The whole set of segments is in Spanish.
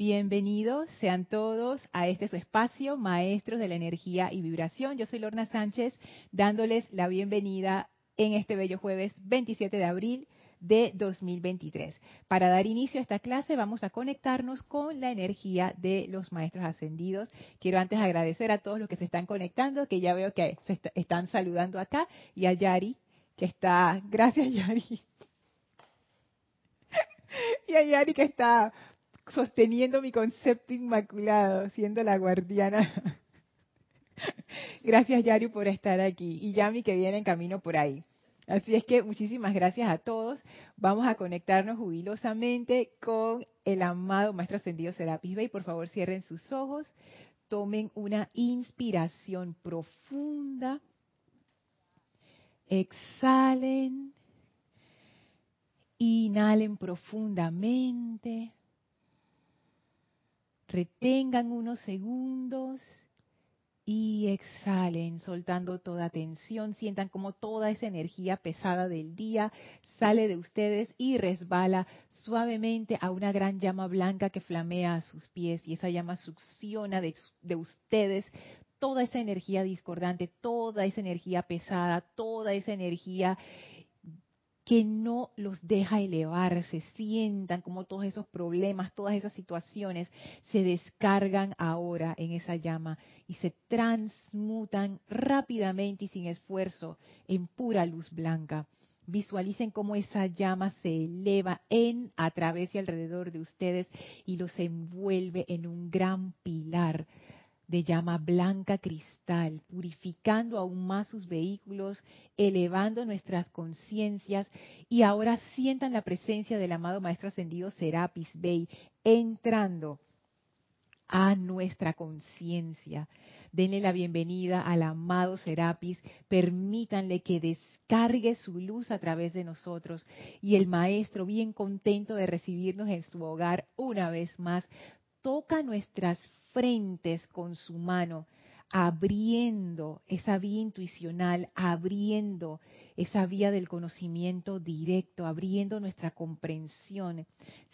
Bienvenidos sean todos a este su espacio, Maestros de la Energía y Vibración. Yo soy Lorna Sánchez, dándoles la bienvenida en este bello jueves 27 de abril de 2023. Para dar inicio a esta clase vamos a conectarnos con la energía de los maestros ascendidos. Quiero antes agradecer a todos los que se están conectando, que ya veo que se están saludando acá, y a Yari, que está, gracias Yari, y a Yari que está sosteniendo mi concepto inmaculado, siendo la guardiana. Gracias, Yari, por estar aquí. Y Yami, que viene en camino por ahí. Así es que muchísimas gracias a todos. Vamos a conectarnos jubilosamente con el amado Maestro Ascendido Serapis Bey. Por favor, cierren sus ojos. Tomen una inspiración profunda. Exhalen. Inhalen profundamente. Retengan unos segundos y exhalen, soltando toda tensión. Sientan como toda esa energía pesada del día sale de ustedes y resbala suavemente a una gran llama blanca que flamea a sus pies y esa llama succiona de, de ustedes toda esa energía discordante, toda esa energía pesada, toda esa energía que no los deja elevarse, sientan como todos esos problemas, todas esas situaciones se descargan ahora en esa llama y se transmutan rápidamente y sin esfuerzo en pura luz blanca. Visualicen cómo esa llama se eleva en, a través y alrededor de ustedes y los envuelve en un gran pilar de llama blanca cristal, purificando aún más sus vehículos, elevando nuestras conciencias y ahora sientan la presencia del amado Maestro Ascendido Serapis Bey entrando a nuestra conciencia. Denle la bienvenida al amado Serapis, permítanle que descargue su luz a través de nosotros y el Maestro, bien contento de recibirnos en su hogar una vez más, toca nuestras frentes con su mano, abriendo esa vía intuicional, abriendo esa vía del conocimiento directo, abriendo nuestra comprensión.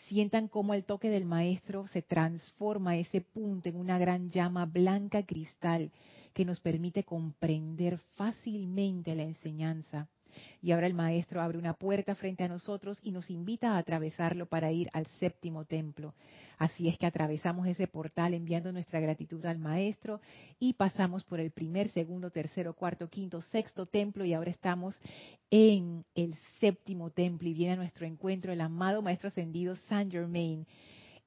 Sientan cómo el toque del maestro se transforma ese punto en una gran llama blanca cristal que nos permite comprender fácilmente la enseñanza. Y ahora el maestro abre una puerta frente a nosotros y nos invita a atravesarlo para ir al séptimo templo. Así es que atravesamos ese portal enviando nuestra gratitud al maestro y pasamos por el primer, segundo, tercero, cuarto, quinto, sexto templo y ahora estamos en el séptimo templo y viene a nuestro encuentro el amado maestro ascendido Saint Germain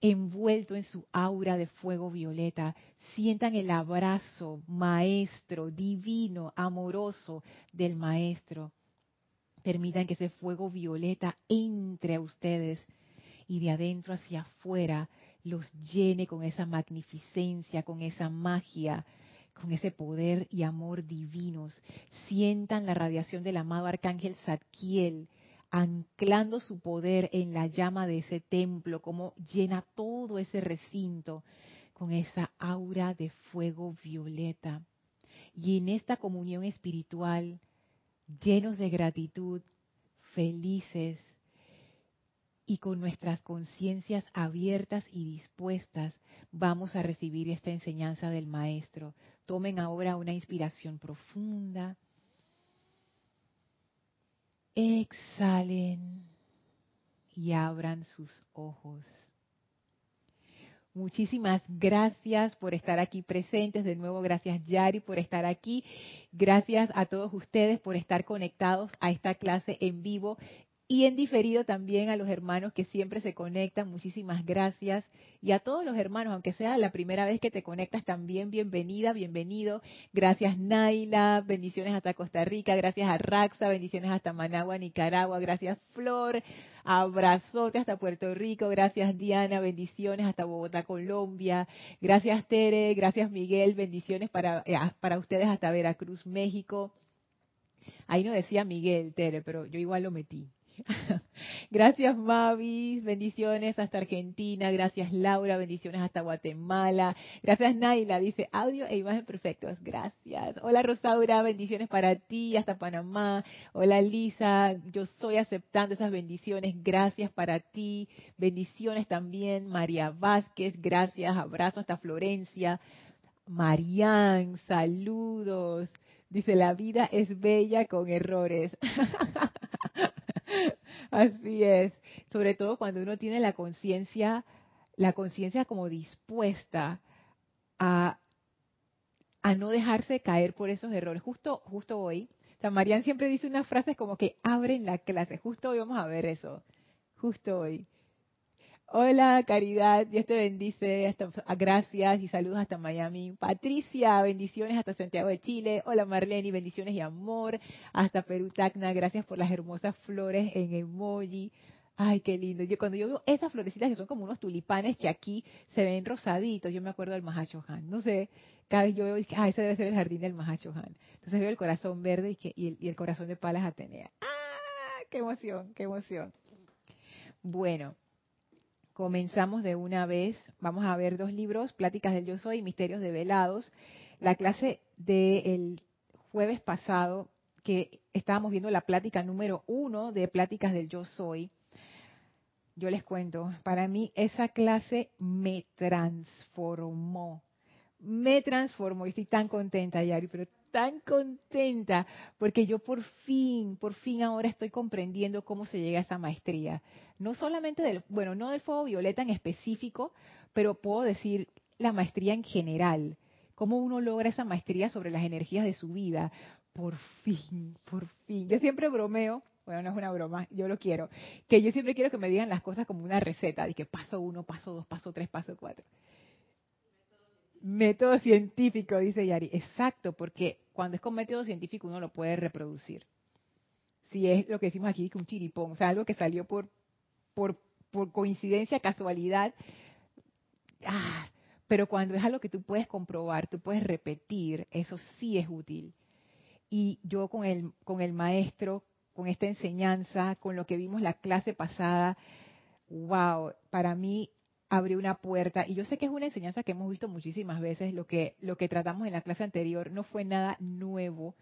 envuelto en su aura de fuego violeta. Sientan el abrazo maestro, divino, amoroso del maestro. Permitan que ese fuego violeta entre a ustedes y de adentro hacia afuera los llene con esa magnificencia, con esa magia, con ese poder y amor divinos. Sientan la radiación del amado arcángel Zadkiel anclando su poder en la llama de ese templo, como llena todo ese recinto con esa aura de fuego violeta. Y en esta comunión espiritual llenos de gratitud, felices y con nuestras conciencias abiertas y dispuestas, vamos a recibir esta enseñanza del Maestro. Tomen ahora una inspiración profunda. Exhalen y abran sus ojos. Muchísimas gracias por estar aquí presentes. De nuevo, gracias Yari por estar aquí. Gracias a todos ustedes por estar conectados a esta clase en vivo y en diferido también a los hermanos que siempre se conectan, muchísimas gracias. Y a todos los hermanos, aunque sea la primera vez que te conectas, también bienvenida, bienvenido. Gracias Naila, bendiciones hasta Costa Rica, gracias a Raxa, bendiciones hasta Managua, Nicaragua, gracias Flor, abrazote hasta Puerto Rico, gracias Diana, bendiciones hasta Bogotá, Colombia, gracias Tere, gracias Miguel, bendiciones para, eh, para ustedes hasta Veracruz, México. Ahí no decía Miguel, Tere, pero yo igual lo metí. Gracias Mavis, bendiciones hasta Argentina. Gracias Laura, bendiciones hasta Guatemala. Gracias Naila, dice audio e imagen perfectos. Gracias. Hola Rosaura, bendiciones para ti hasta Panamá. Hola Lisa, yo estoy aceptando esas bendiciones. Gracias para ti. Bendiciones también. María Vázquez, gracias. Abrazo hasta Florencia. Marian, saludos. Dice, la vida es bella con errores. Así es. Sobre todo cuando uno tiene la conciencia, la conciencia como dispuesta a, a no dejarse caer por esos errores. Justo, justo hoy, San Marian siempre dice unas frases como que abren la clase. Justo hoy vamos a ver eso. Justo hoy. Hola, Caridad, Dios te bendice, hasta, gracias y saludos hasta Miami. Patricia, bendiciones hasta Santiago de Chile. Hola, Marlene, bendiciones y amor hasta Perú, Tacna. Gracias por las hermosas flores en emoji. Ay, qué lindo. Yo cuando yo veo esas florecitas que son como unos tulipanes que aquí se ven rosaditos, yo me acuerdo del Mahachohan. No sé, cada vez yo veo ah, ese debe ser el jardín del Mahachohan. Entonces veo el corazón verde y, que, y, el, y el corazón de palas Atenea. ¡Ah! ¡Qué emoción, qué emoción! Bueno, comenzamos de una vez. Vamos a ver dos libros, Pláticas del Yo Soy y Misterios Develados. La clase del jueves pasado, que estábamos viendo la plática número uno de Pláticas del Yo Soy, yo les cuento, para mí esa clase me transformó. Me transformó y estoy tan contenta, Yari, pero tan contenta porque yo por fin, por fin ahora estoy comprendiendo cómo se llega a esa maestría. No solamente del, bueno, no del fuego violeta en específico, pero puedo decir la maestría en general. Cómo uno logra esa maestría sobre las energías de su vida. Por fin, por fin. Yo siempre bromeo, bueno, no es una broma, yo lo quiero, que yo siempre quiero que me digan las cosas como una receta, de que paso uno, paso dos, paso tres, paso cuatro. Método científico, dice Yari. Exacto, porque cuando es con método científico uno lo puede reproducir. Si es lo que decimos aquí, que un chiripón, o sea, algo que salió por, por, por coincidencia, casualidad. Ah, pero cuando es algo que tú puedes comprobar, tú puedes repetir, eso sí es útil. Y yo con el, con el maestro, con esta enseñanza, con lo que vimos la clase pasada, wow, para mí abrió una puerta. Y yo sé que es una enseñanza que hemos visto muchísimas veces lo que lo que tratamos en la clase anterior no fue nada nuevo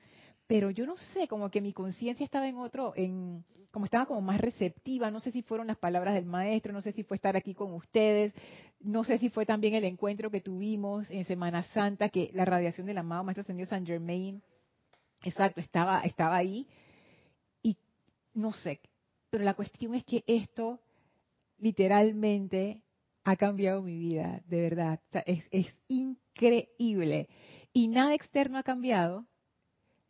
pero yo no sé como que mi conciencia estaba en otro en como estaba como más receptiva no sé si fueron las palabras del maestro no sé si fue estar aquí con ustedes no sé si fue también el encuentro que tuvimos en Semana Santa que la radiación del amado maestro señor San Germain exacto estaba estaba ahí y no sé pero la cuestión es que esto literalmente ha cambiado mi vida, de verdad. es, es increíble. Y nada externo ha cambiado.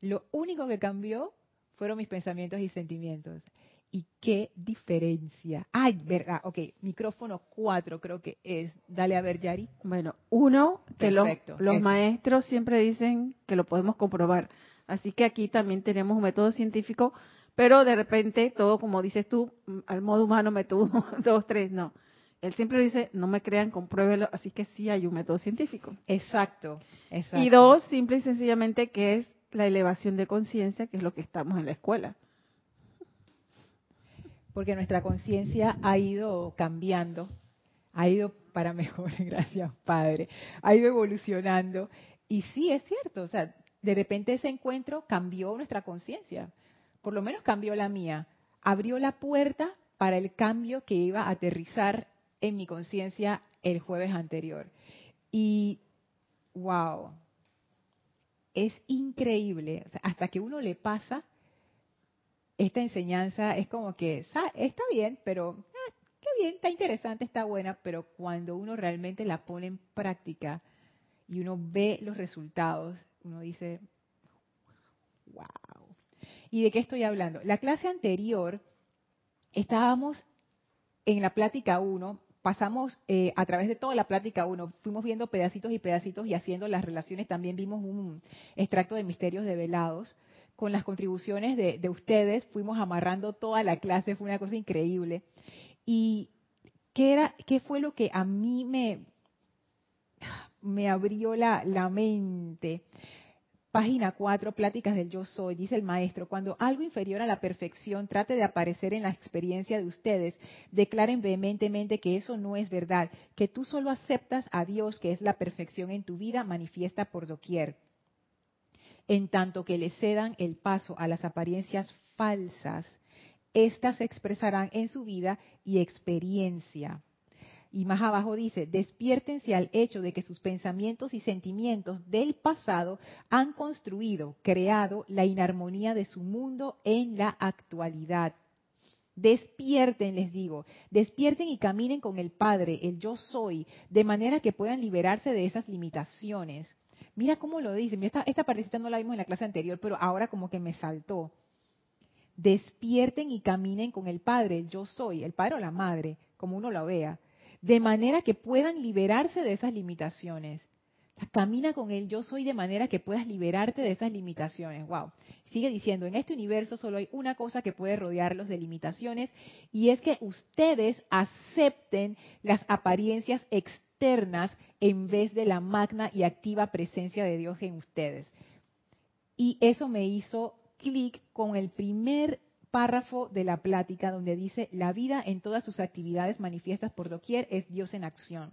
Lo único que cambió fueron mis pensamientos y sentimientos. ¿Y qué diferencia? Ay, verdad, ok, micrófono 4 creo que es. Dale a ver, Yari. Bueno, uno, que los, los maestros siempre dicen que lo podemos comprobar. Así que aquí también tenemos un método científico, pero de repente todo, como dices tú, al modo humano, método 2, 3, no él siempre dice, no me crean, compruébelo, así que sí hay un método científico. Exacto, exacto. Y dos, simple y sencillamente, que es la elevación de conciencia, que es lo que estamos en la escuela. Porque nuestra conciencia ha ido cambiando, ha ido para mejor, gracias Padre, ha ido evolucionando. Y sí, es cierto, o sea, de repente ese encuentro cambió nuestra conciencia, por lo menos cambió la mía, abrió la puerta para el cambio que iba a aterrizar en mi conciencia el jueves anterior. Y, wow, es increíble. hasta que uno le pasa esta enseñanza, es como que está bien, pero ah, qué bien, está interesante, está buena, pero cuando uno realmente la pone en práctica y uno ve los resultados, uno dice, wow. ¿Y de qué estoy hablando? La clase anterior estábamos en la plática 1 pasamos eh, a través de toda la plática uno, fuimos viendo pedacitos y pedacitos y haciendo las relaciones, también vimos un extracto de misterios develados. Con las contribuciones de, ustedes fuimos amarrando toda la clase, fue una cosa increíble. ¿Y qué, era, qué fue lo que a mí me, me abrió la, la mente? Página 4, Pláticas del Yo Soy, dice el maestro, cuando algo inferior a la perfección trate de aparecer en la experiencia de ustedes, declaren vehementemente que eso no es verdad, que tú solo aceptas a Dios, que es la perfección en tu vida, manifiesta por doquier. En tanto que le cedan el paso a las apariencias falsas, éstas se expresarán en su vida y experiencia. Y más abajo dice, despiértense al hecho de que sus pensamientos y sentimientos del pasado han construido, creado la inarmonía de su mundo en la actualidad. Despierten, les digo, despierten y caminen con el Padre, el yo soy, de manera que puedan liberarse de esas limitaciones. Mira cómo lo dice, esta, esta partecita no la vimos en la clase anterior, pero ahora como que me saltó. Despierten y caminen con el Padre, el yo soy, el Padre o la Madre, como uno lo vea de manera que puedan liberarse de esas limitaciones. camina con él, yo soy de manera que puedas liberarte de esas limitaciones. Wow. Sigue diciendo, en este universo solo hay una cosa que puede rodearlos de limitaciones y es que ustedes acepten las apariencias externas en vez de la magna y activa presencia de Dios en ustedes. Y eso me hizo clic con el primer párrafo de la plática donde dice, la vida en todas sus actividades manifiestas por doquier es Dios en acción.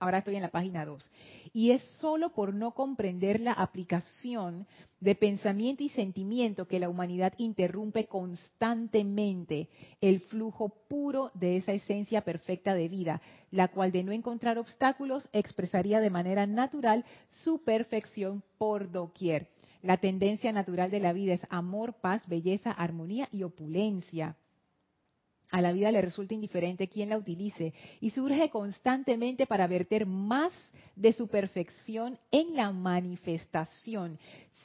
Ahora estoy en la página 2. Y es solo por no comprender la aplicación de pensamiento y sentimiento que la humanidad interrumpe constantemente el flujo puro de esa esencia perfecta de vida, la cual de no encontrar obstáculos expresaría de manera natural su perfección por doquier. La tendencia natural de la vida es amor, paz, belleza, armonía y opulencia. A la vida le resulta indiferente quien la utilice y surge constantemente para verter más de su perfección en la manifestación,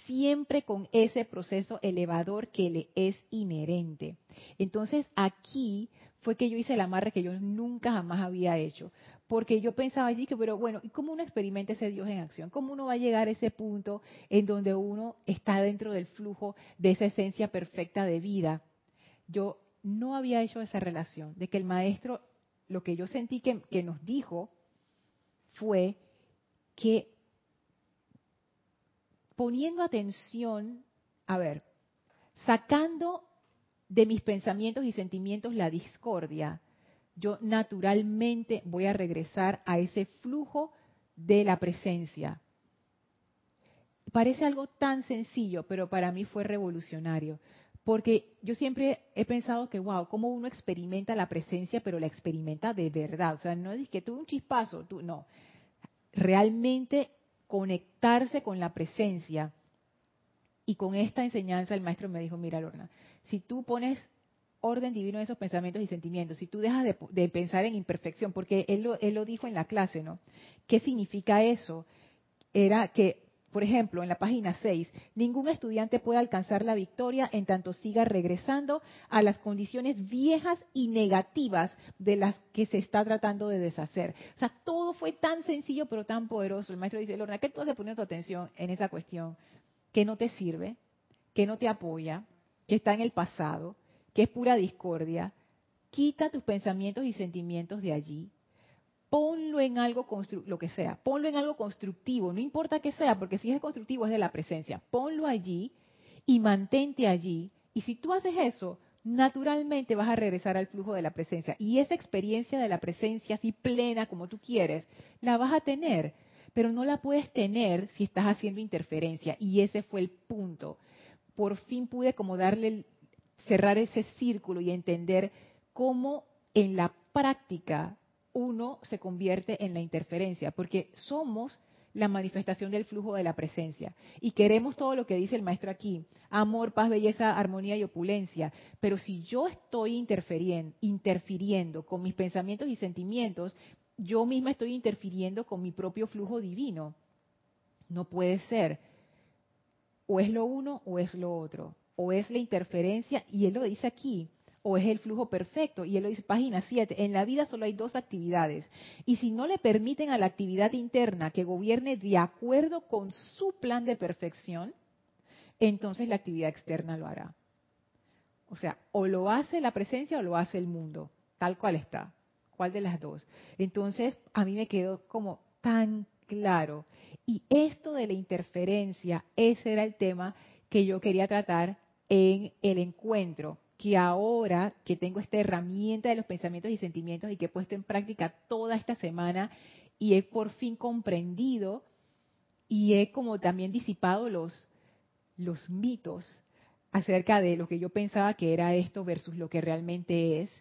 siempre con ese proceso elevador que le es inherente. Entonces aquí fue que yo hice el amarre que yo nunca jamás había hecho, porque yo pensaba allí que, pero bueno, ¿y cómo uno experimenta ese Dios en acción? ¿Cómo uno va a llegar a ese punto en donde uno está dentro del flujo de esa esencia perfecta de vida? Yo no había hecho esa relación, de que el maestro, lo que yo sentí que, que nos dijo fue que poniendo atención, a ver, sacando de mis pensamientos y sentimientos la discordia, yo naturalmente voy a regresar a ese flujo de la presencia. Parece algo tan sencillo, pero para mí fue revolucionario. Porque yo siempre he pensado que, wow, cómo uno experimenta la presencia, pero la experimenta de verdad. O sea, no es que tuve un chispazo, tú, no. Realmente conectarse con la presencia. Y con esta enseñanza el maestro me dijo, mira Lorna, si tú pones orden divino de esos pensamientos y sentimientos, si tú dejas de, pensar en imperfección, porque él lo, él lo dijo en la clase, ¿no? ¿Qué significa eso? Era que, por ejemplo, en la página 6, ningún estudiante puede alcanzar la victoria en tanto siga regresando a las condiciones viejas y negativas de las que se está tratando de deshacer. O sea, todo fue tan sencillo pero tan poderoso. El maestro dice, Lorna, ¿qué tú has poniendo tu atención en esa cuestión que no te sirve, que no te apoya, que está en el pasado? Que es pura discordia, quita tus pensamientos y sentimientos de allí, ponlo en algo lo que sea, ponlo en algo constructivo, no importa que sea, porque si es constructivo es de la presencia, ponlo allí y mantente allí. Y si tú haces eso, naturalmente vas a regresar al flujo de la presencia. Y esa experiencia de la presencia así plena como tú quieres, la vas a tener, pero no la puedes tener si estás haciendo interferencia. Y ese fue el punto. Por fin pude como darle cerrar ese círculo y entender cómo en la práctica uno se convierte en la interferencia, porque somos la manifestación del flujo de la presencia. Y queremos todo lo que dice el maestro aquí, amor, paz, belleza, armonía y opulencia. Pero si yo estoy interfiriendo, con mis pensamientos y sentimientos, yo misma estoy interfiriendo con mi propio flujo divino. No puede ser. O es lo uno o es lo otro o es la interferencia, y él lo dice aquí, o es el flujo perfecto, y él lo dice página 7, en la vida solo hay dos actividades, y si no le permiten a la actividad interna que gobierne de acuerdo con su plan de perfección, entonces la actividad externa lo hará. O sea, o lo hace la presencia o lo hace el mundo, tal cual está. ¿Cuál de las dos? Entonces, a mí me quedó como tan claro. Y esto de la interferencia, ese era el tema que yo quería tratar en el encuentro, que ahora que tengo esta herramienta de los pensamientos y sentimientos y que he puesto en práctica toda esta semana y he por fin comprendido y he como también disipado los, los mitos acerca de lo que yo pensaba que era esto versus lo que realmente es,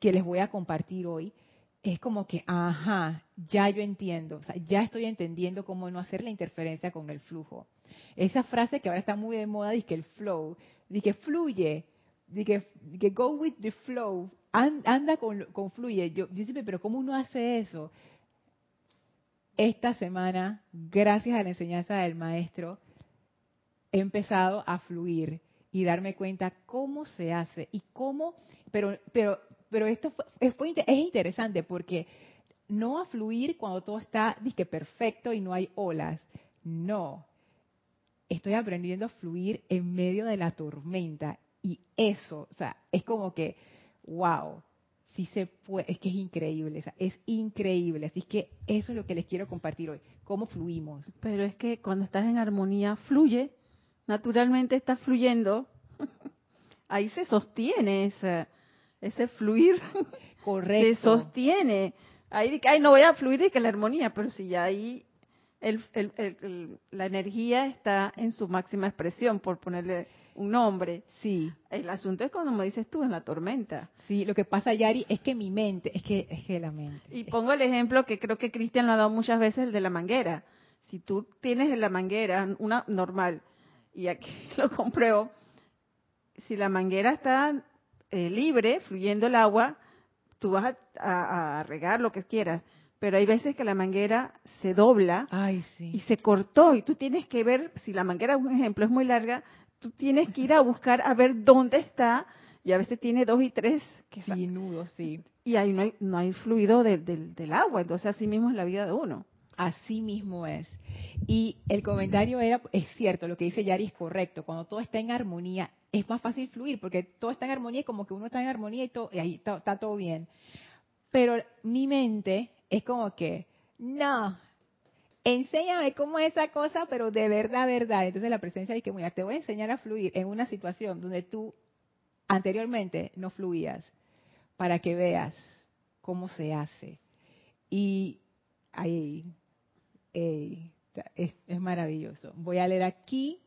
que les voy a compartir hoy, es como que, ajá, ya yo entiendo, ya estoy entendiendo cómo no hacer la interferencia con el flujo. Esa frase que ahora está muy de moda, dice que el flow, dice que fluye, dice que, go with the flow, anda con, fluye. Yo, yo pero ¿cómo uno hace eso? Esta semana, gracias a la enseñanza del maestro, he empezado a fluir y darme cuenta cómo se hace y cómo, pero, pero, pero esto fue, es interesante porque no a fluir cuando todo está perfecto y no hay olas. No. Estoy aprendiendo a fluir en medio de la tormenta. Y eso, o sea, es como que, wow, sí se puede, es que es increíble, es increíble. Así que eso es lo que les quiero compartir hoy, cómo fluimos. Pero es que cuando estás en armonía, fluye naturalmente está fluyendo, ahí se sostiene ese, ese fluir. Correcto. Se sostiene. Ahí, ay, no voy a fluir y que la armonía, pero si ya ahí el, el, la energía está en su máxima expresión, por ponerle un nombre. Sí. El asunto es como me dices tú, en la tormenta. Sí, lo que pasa, Yari, es que mi mente, es que, es que la mente. Y pongo el ejemplo que creo que Cristian lo ha dado muchas veces, el de la manguera. Si tú tienes la manguera, una normal, y aquí lo compruebo, si la manguera está eh, libre, fluyendo el agua, tú vas a, regar lo que quieras. Pero hay veces que la manguera se dobla y se cortó y tú tienes que ver, si la manguera, un ejemplo, es muy larga, tú tienes que ir a buscar a ver dónde está y a veces tiene dos y tres. Que sí, nudos, sí. Y ahí no hay, no hay fluido del agua, entonces así mismo es la vida de uno. Así mismo es. Y el comentario era, es cierto, lo que dice Yari es correcto. Cuando todo está en armonía, es más fácil fluir, porque todo está en armonía y como que uno está en armonía y, todo, y ahí está, todo bien. Pero mi mente es como que, no, enséñame cómo es esa cosa, pero de verdad, verdad. Entonces la presencia dice que, mira, te voy a enseñar a fluir en una situación donde tú anteriormente no fluías, para que veas cómo se hace. Y ahí es, maravilloso. Voy a leer aquí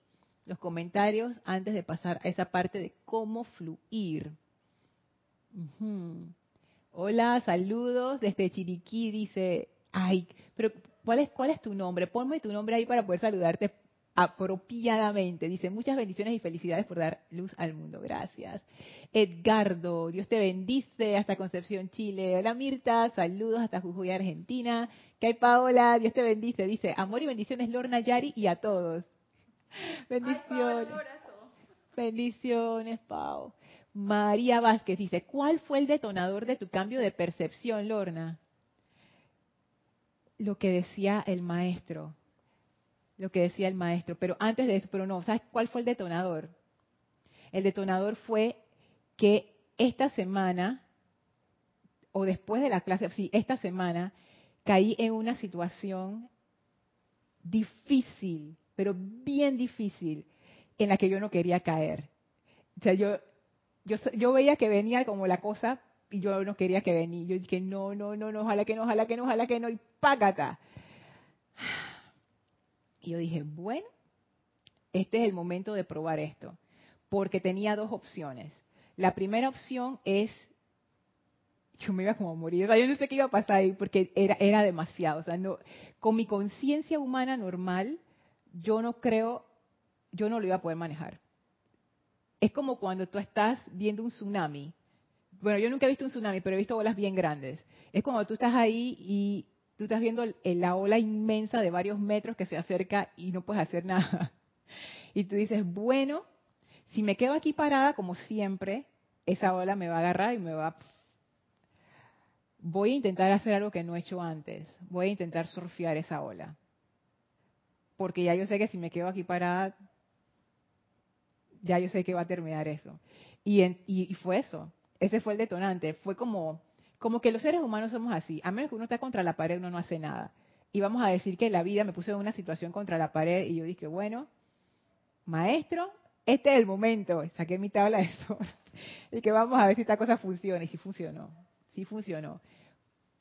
los comentarios antes de pasar a esa parte de cómo fluir. Hola, saludos desde Chiriquí, dice, ay, pero ¿cuál es, ¿cuál es tu nombre? Ponme tu nombre ahí para poder saludarte apropiadamente. Dice, muchas bendiciones y felicidades por dar luz al mundo. Gracias. Edgardo, Dios te bendice hasta Concepción, Chile. Hola Mirta, saludos hasta Jujuy, Argentina. ¿Qué hay Paola? Dios te bendice. Dice, amor y bendiciones Lorna Yari y a todos. Bendiciones. bendiciones, Pau. María Vázquez dice, ¿cuál fue el detonador de tu cambio de percepción, Lorna? Lo que decía el maestro lo que decía el maestro. Pero antes de eso, pero no, ¿sabes cuál fue el detonador? El detonador fue que esta semana, o después de la clase, sí, esta semana, caí en una situación difícil, pero bien difícil, en la que yo no quería caer. O sea, yo, yo, yo veía que venía como la cosa y yo no quería que venía. Yo dije, no, no, no, no, ojalá que no, ojalá que no, ojalá que no, y págata. Y yo dije, bueno, este es el momento de probar esto, porque tenía dos opciones. La primera opción es, yo me iba como a morir, o sea, yo no sé qué iba a pasar ahí, porque era, era demasiado, o sea, no, con mi conciencia humana normal, yo no creo, yo no lo iba a poder manejar. Es como cuando tú estás viendo un tsunami. Bueno, yo nunca he visto un tsunami, pero he visto olas bien grandes. Es como tú estás ahí y tú estás viendo la ola inmensa de varios metros que se acerca y no puedes hacer nada. Y tú dices, bueno, si me quedo aquí parada como siempre, esa ola me va a agarrar y me va... Voy a intentar hacer algo que no he hecho antes. Voy a intentar surfear esa ola. Porque ya yo sé que si me quedo aquí parada, ya yo sé que va a terminar eso. Y, y fue eso. Ese fue el detonante. Fue como como que los seres humanos somos así. A menos que uno está contra la pared, uno no hace nada. y vamos a decir que la vida me puso en una situación contra la pared y yo dije, bueno, maestro, este es el momento. Saqué mi tabla de sol y que vamos a ver si esta cosa funciona. Y si funcionó, sí funcionó.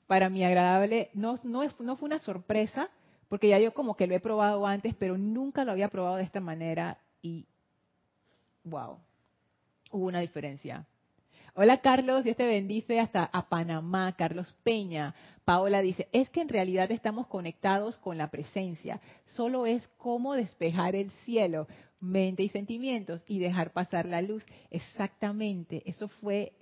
Para mí agradable, no, no, no fue una sorpresa, porque ya yo como que lo he probado antes, pero nunca lo había probado de esta manera y wow, hubo una diferencia. Hola Carlos, Dios te bendice hasta a Panamá, Carlos Peña. Paola dice, es que en realidad estamos conectados con la presencia, solo es cómo despejar el cielo, mente y sentimientos y dejar pasar la luz. Exactamente, eso fue,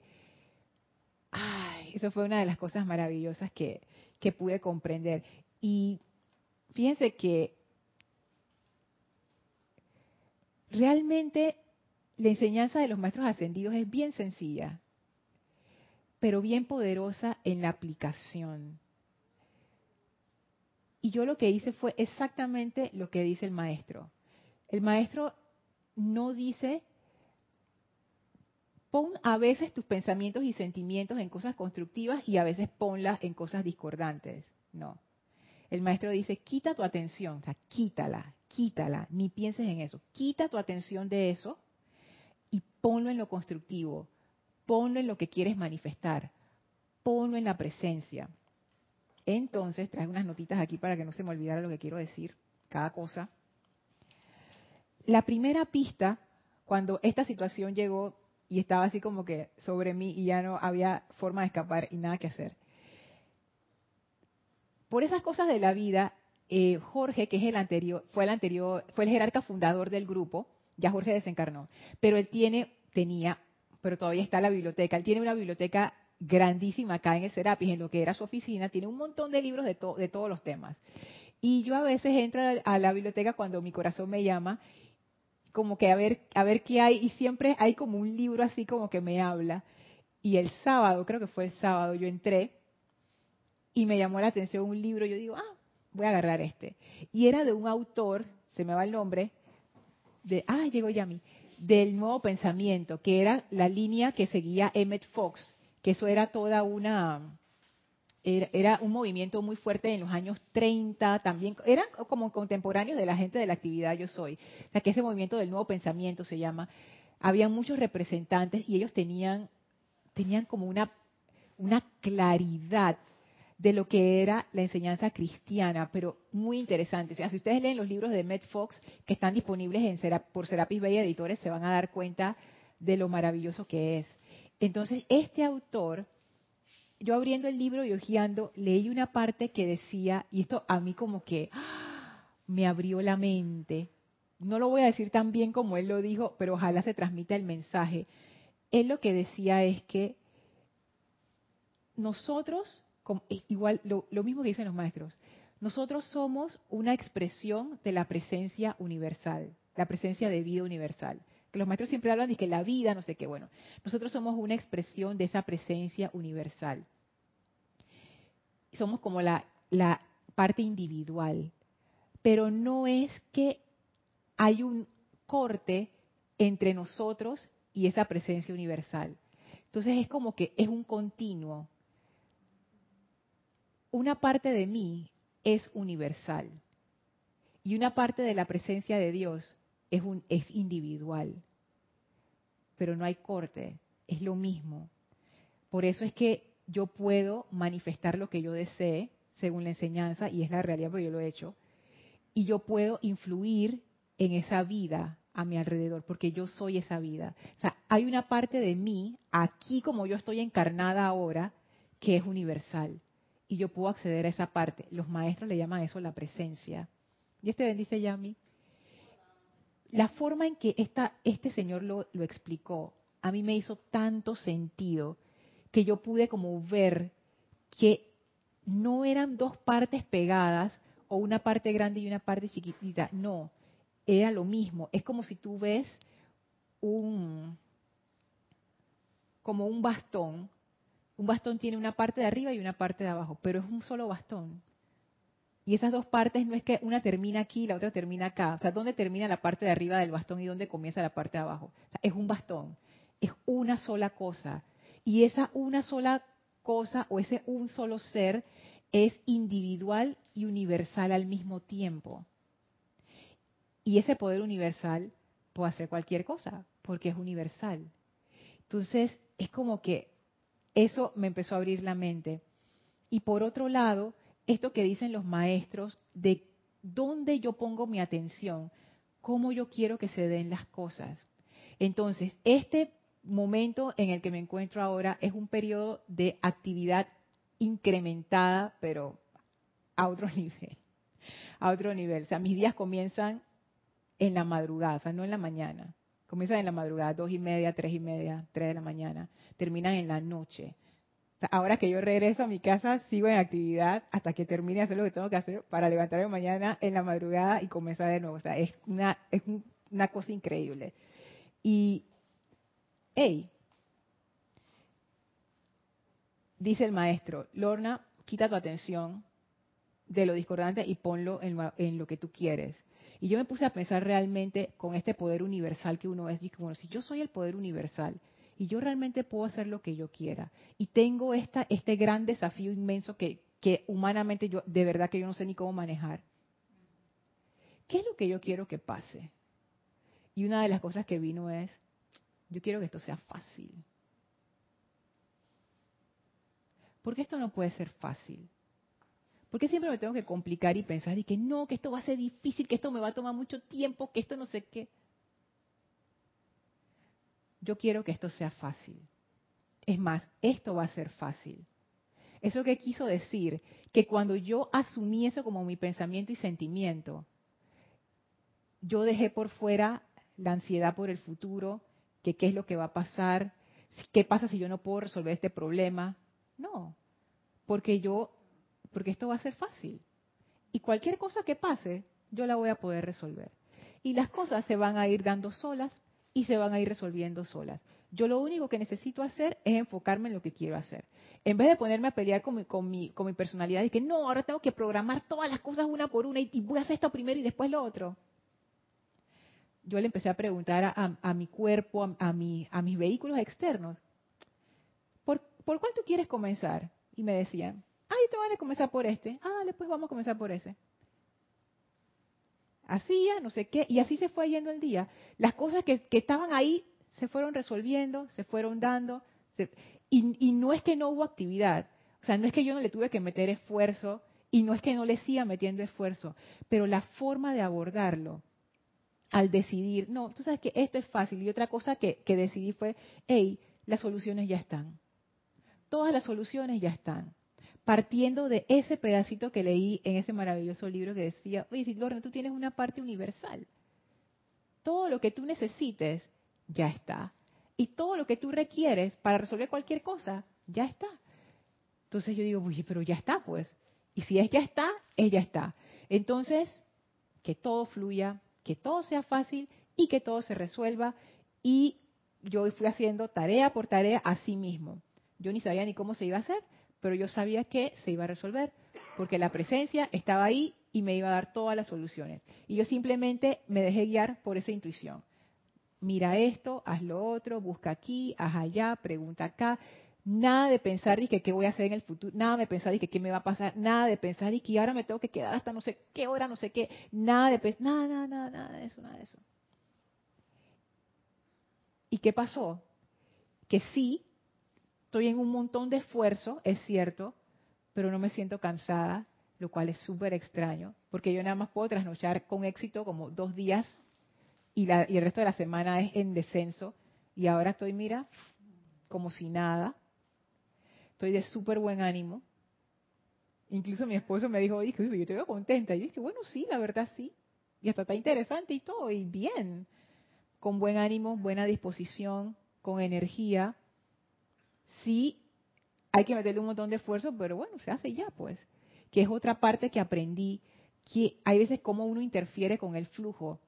ay, eso fue una de las cosas maravillosas que, que pude comprender. Y fíjense que realmente la enseñanza de los maestros ascendidos es bien sencilla pero bien poderosa en la aplicación. Y yo lo que hice fue exactamente lo que dice el maestro. El maestro no dice, pon a veces tus pensamientos y sentimientos en cosas constructivas y a veces ponlas en cosas discordantes. No. El maestro dice, quita tu atención, o sea, quítala, quítala, ni pienses en eso. Quita tu atención de eso y ponlo en lo constructivo ponlo en lo que quieres manifestar, ponlo en la presencia. Entonces, traje unas notitas aquí para que no se me olvidara lo que quiero decir, cada cosa. La primera pista, cuando esta situación llegó y estaba así como que sobre mí y ya no había forma de escapar y nada que hacer. Por esas cosas de la vida, eh, Jorge, que es el anterior, fue el anterior, fue el jerarca fundador del grupo, ya Jorge desencarnó, pero él tiene, tenía pero todavía está la biblioteca. Él tiene una biblioteca grandísima acá en el Serapis, en lo que era su oficina, tiene un montón de libros de, de todos los temas. Y yo a veces entro a la biblioteca cuando mi corazón me llama, como que a ver, a ver qué hay, y siempre hay como un libro así como que me habla. Y el sábado, creo que fue el sábado, yo entré y me llamó la atención un libro, yo digo, ah, voy a agarrar este. Y era de un autor, se me va el nombre, de, ah, llegó Yami, del nuevo pensamiento, que era la línea que seguía Emmett Fox, que eso era toda una, era, un movimiento muy fuerte en los años 30, también eran como contemporáneos de la gente de la actividad Yo Soy. O sea, que ese movimiento del nuevo pensamiento se llama, había muchos representantes y ellos tenían, tenían como una, una claridad de lo que era la enseñanza cristiana, pero muy interesante. O sea, si ustedes leen los libros de Matt Fox que están disponibles en, por Serapis Bay Editores, se van a dar cuenta de lo maravilloso que es. Entonces, este autor, yo abriendo el libro y hojeando, leí una parte que decía, y esto a mí como que ¡ah! me abrió la mente. No lo voy a decir tan bien como él lo dijo, pero ojalá se transmita el mensaje. Él lo que decía es que nosotros igual lo, mismo que dicen los maestros. Nosotros somos una expresión de la presencia universal, la presencia de vida universal. Que los maestros siempre hablan de que la vida, no sé qué, bueno. Nosotros somos una expresión de esa presencia universal. Somos como la parte individual. Pero no es que hay un corte entre nosotros y esa presencia universal. Entonces es como que es un continuo una parte de mí es universal y una parte de la presencia de Dios es, un, es individual. Pero no hay corte, es lo mismo. Por eso es que yo puedo manifestar lo que yo desee, según la enseñanza, y es la realidad porque yo lo he hecho, y yo puedo influir en esa vida a mi alrededor, porque yo soy esa vida. O sea, hay una parte de mí, aquí como yo estoy encarnada ahora, que es universal y yo puedo acceder a esa parte. Los maestros le llaman eso la presencia. Y este bendice Yami. La forma en que esta, este señor lo, lo explicó, a mí me hizo tanto sentido que yo pude como ver que no eran dos partes pegadas o una parte grande y una parte chiquitita, no, era lo mismo. Es como si tú ves un como un bastón un bastón tiene una parte de arriba y una parte de abajo, pero es un solo bastón. Y esas dos partes no es que una termina aquí y la otra termina acá. O sea, ¿dónde termina la parte de arriba del bastón y dónde comienza la parte de abajo? Es un bastón, es una sola cosa. Y esa una sola cosa o ese un solo ser es individual y universal al mismo tiempo. Y ese poder universal puede hacer cualquier cosa, porque es universal. Entonces, es como que eso me empezó a abrir la mente. Y por otro lado, esto que dicen los maestros de dónde yo pongo mi atención, cómo yo quiero que se den las cosas. Entonces, este momento en el que me encuentro ahora es un periodo de actividad incrementada, pero a otro nivel. A otro nivel. O sea, mis días comienzan en la madrugada, o sea, no en la mañana. Comienzan en la madrugada, dos y media, tres y media, tres de la mañana. Terminan en la noche. ahora que yo regreso a mi casa, sigo en actividad hasta que termine de hacer lo que tengo que hacer para levantarme mañana en la madrugada y comenzar de nuevo. O sea, es una, es una cosa increíble. Y, hey, dice el maestro, Lorna, quita tu atención de lo discordante y ponlo en, lo que tú quieres. Y yo me puse a pensar realmente con este poder universal que uno es, y bueno, si yo soy el poder universal y yo realmente puedo hacer lo que yo quiera y tengo esta, este gran desafío inmenso que, que humanamente yo, de verdad que yo no sé ni cómo manejar, ¿qué es lo que yo quiero que pase? Y una de las cosas que vino es, yo quiero que esto sea fácil. Porque esto no puede ser fácil. Porque siempre me tengo que complicar y pensar y que no, que esto va a ser difícil, que esto me va a tomar mucho tiempo, que esto no sé qué. Yo quiero que esto sea fácil. Es más, esto va a ser fácil. Eso que quiso decir, que cuando yo asumí eso como mi pensamiento y sentimiento, yo dejé por fuera la ansiedad por el futuro, que qué es lo que va a pasar, qué pasa si yo no puedo resolver este problema, no, porque yo, porque esto va a ser fácil. Y cualquier cosa que pase, yo la voy a poder resolver. Y las cosas se van a ir dando solas y se van a ir resolviendo solas. Yo lo único que necesito hacer es enfocarme en lo que quiero hacer. En vez de ponerme a pelear con mi, con mi, con mi personalidad y que no, ahora tengo que programar todas las cosas una por una y, voy a hacer esto primero y después lo otro. Yo le empecé a preguntar a, mi cuerpo, a, a, mis vehículos externos, ¿por cuál tú quieres comenzar? Y me decían, ay, te van a comenzar por este. Ah, después vamos a comenzar por ese. Hacía, no sé qué, y así se fue yendo el día. Las cosas que, estaban ahí se fueron resolviendo, se fueron dando, y, no es que no hubo actividad, o sea, no es que yo no le tuve que meter esfuerzo, y no es que no le siga metiendo esfuerzo, pero la forma de abordarlo, al decidir, no, tú sabes que esto es fácil, y otra cosa que, que decidí fue, hey, las soluciones ya están todas las soluciones ya están. Partiendo de ese pedacito que leí en ese maravilloso libro que decía, oye, si Lorna, tú tienes una parte universal. Todo lo que tú necesites ya está. Y todo lo que tú requieres para resolver cualquier cosa, ya está. Entonces yo digo, oye, pero ya está, pues. Y si es ya está, es ya está. Entonces, que todo fluya, que todo sea fácil y que todo se resuelva. Y yo fui haciendo tarea por tarea a sí mismo. Yo ni sabía ni cómo se iba a hacer, pero yo sabía que se iba a resolver, porque la presencia estaba ahí y me iba a dar todas las soluciones. Y yo simplemente me dejé guiar por esa intuición. Mira esto, haz lo otro, busca aquí, haz allá, pregunta acá. Nada de pensar que qué voy a hacer en el futuro, nada de pensar que qué me va a pasar, nada de pensar y que ahora me tengo que quedar hasta no sé qué hora, no sé qué, nada de pensar, nada, nada, nada de eso, nada de eso. ¿Y qué pasó? Que sí, estoy en un montón de esfuerzo, es cierto, pero no me siento cansada, lo cual es súper extraño, porque yo nada más puedo trasnochar con éxito como dos días y, el resto de la semana es en descenso. Y ahora estoy, mira, como si nada. Estoy de súper buen ánimo. Incluso mi esposo me dijo, yo te veo contenta. Y yo dije, bueno, sí, la verdad sí. Y hasta está interesante y todo, y bien. Con buen ánimo, buena disposición, con energía sí hay que meterle un montón de esfuerzo, pero bueno, se hace ya, pues. Que es otra parte que aprendí, que hay veces como uno interfiere con el flujo.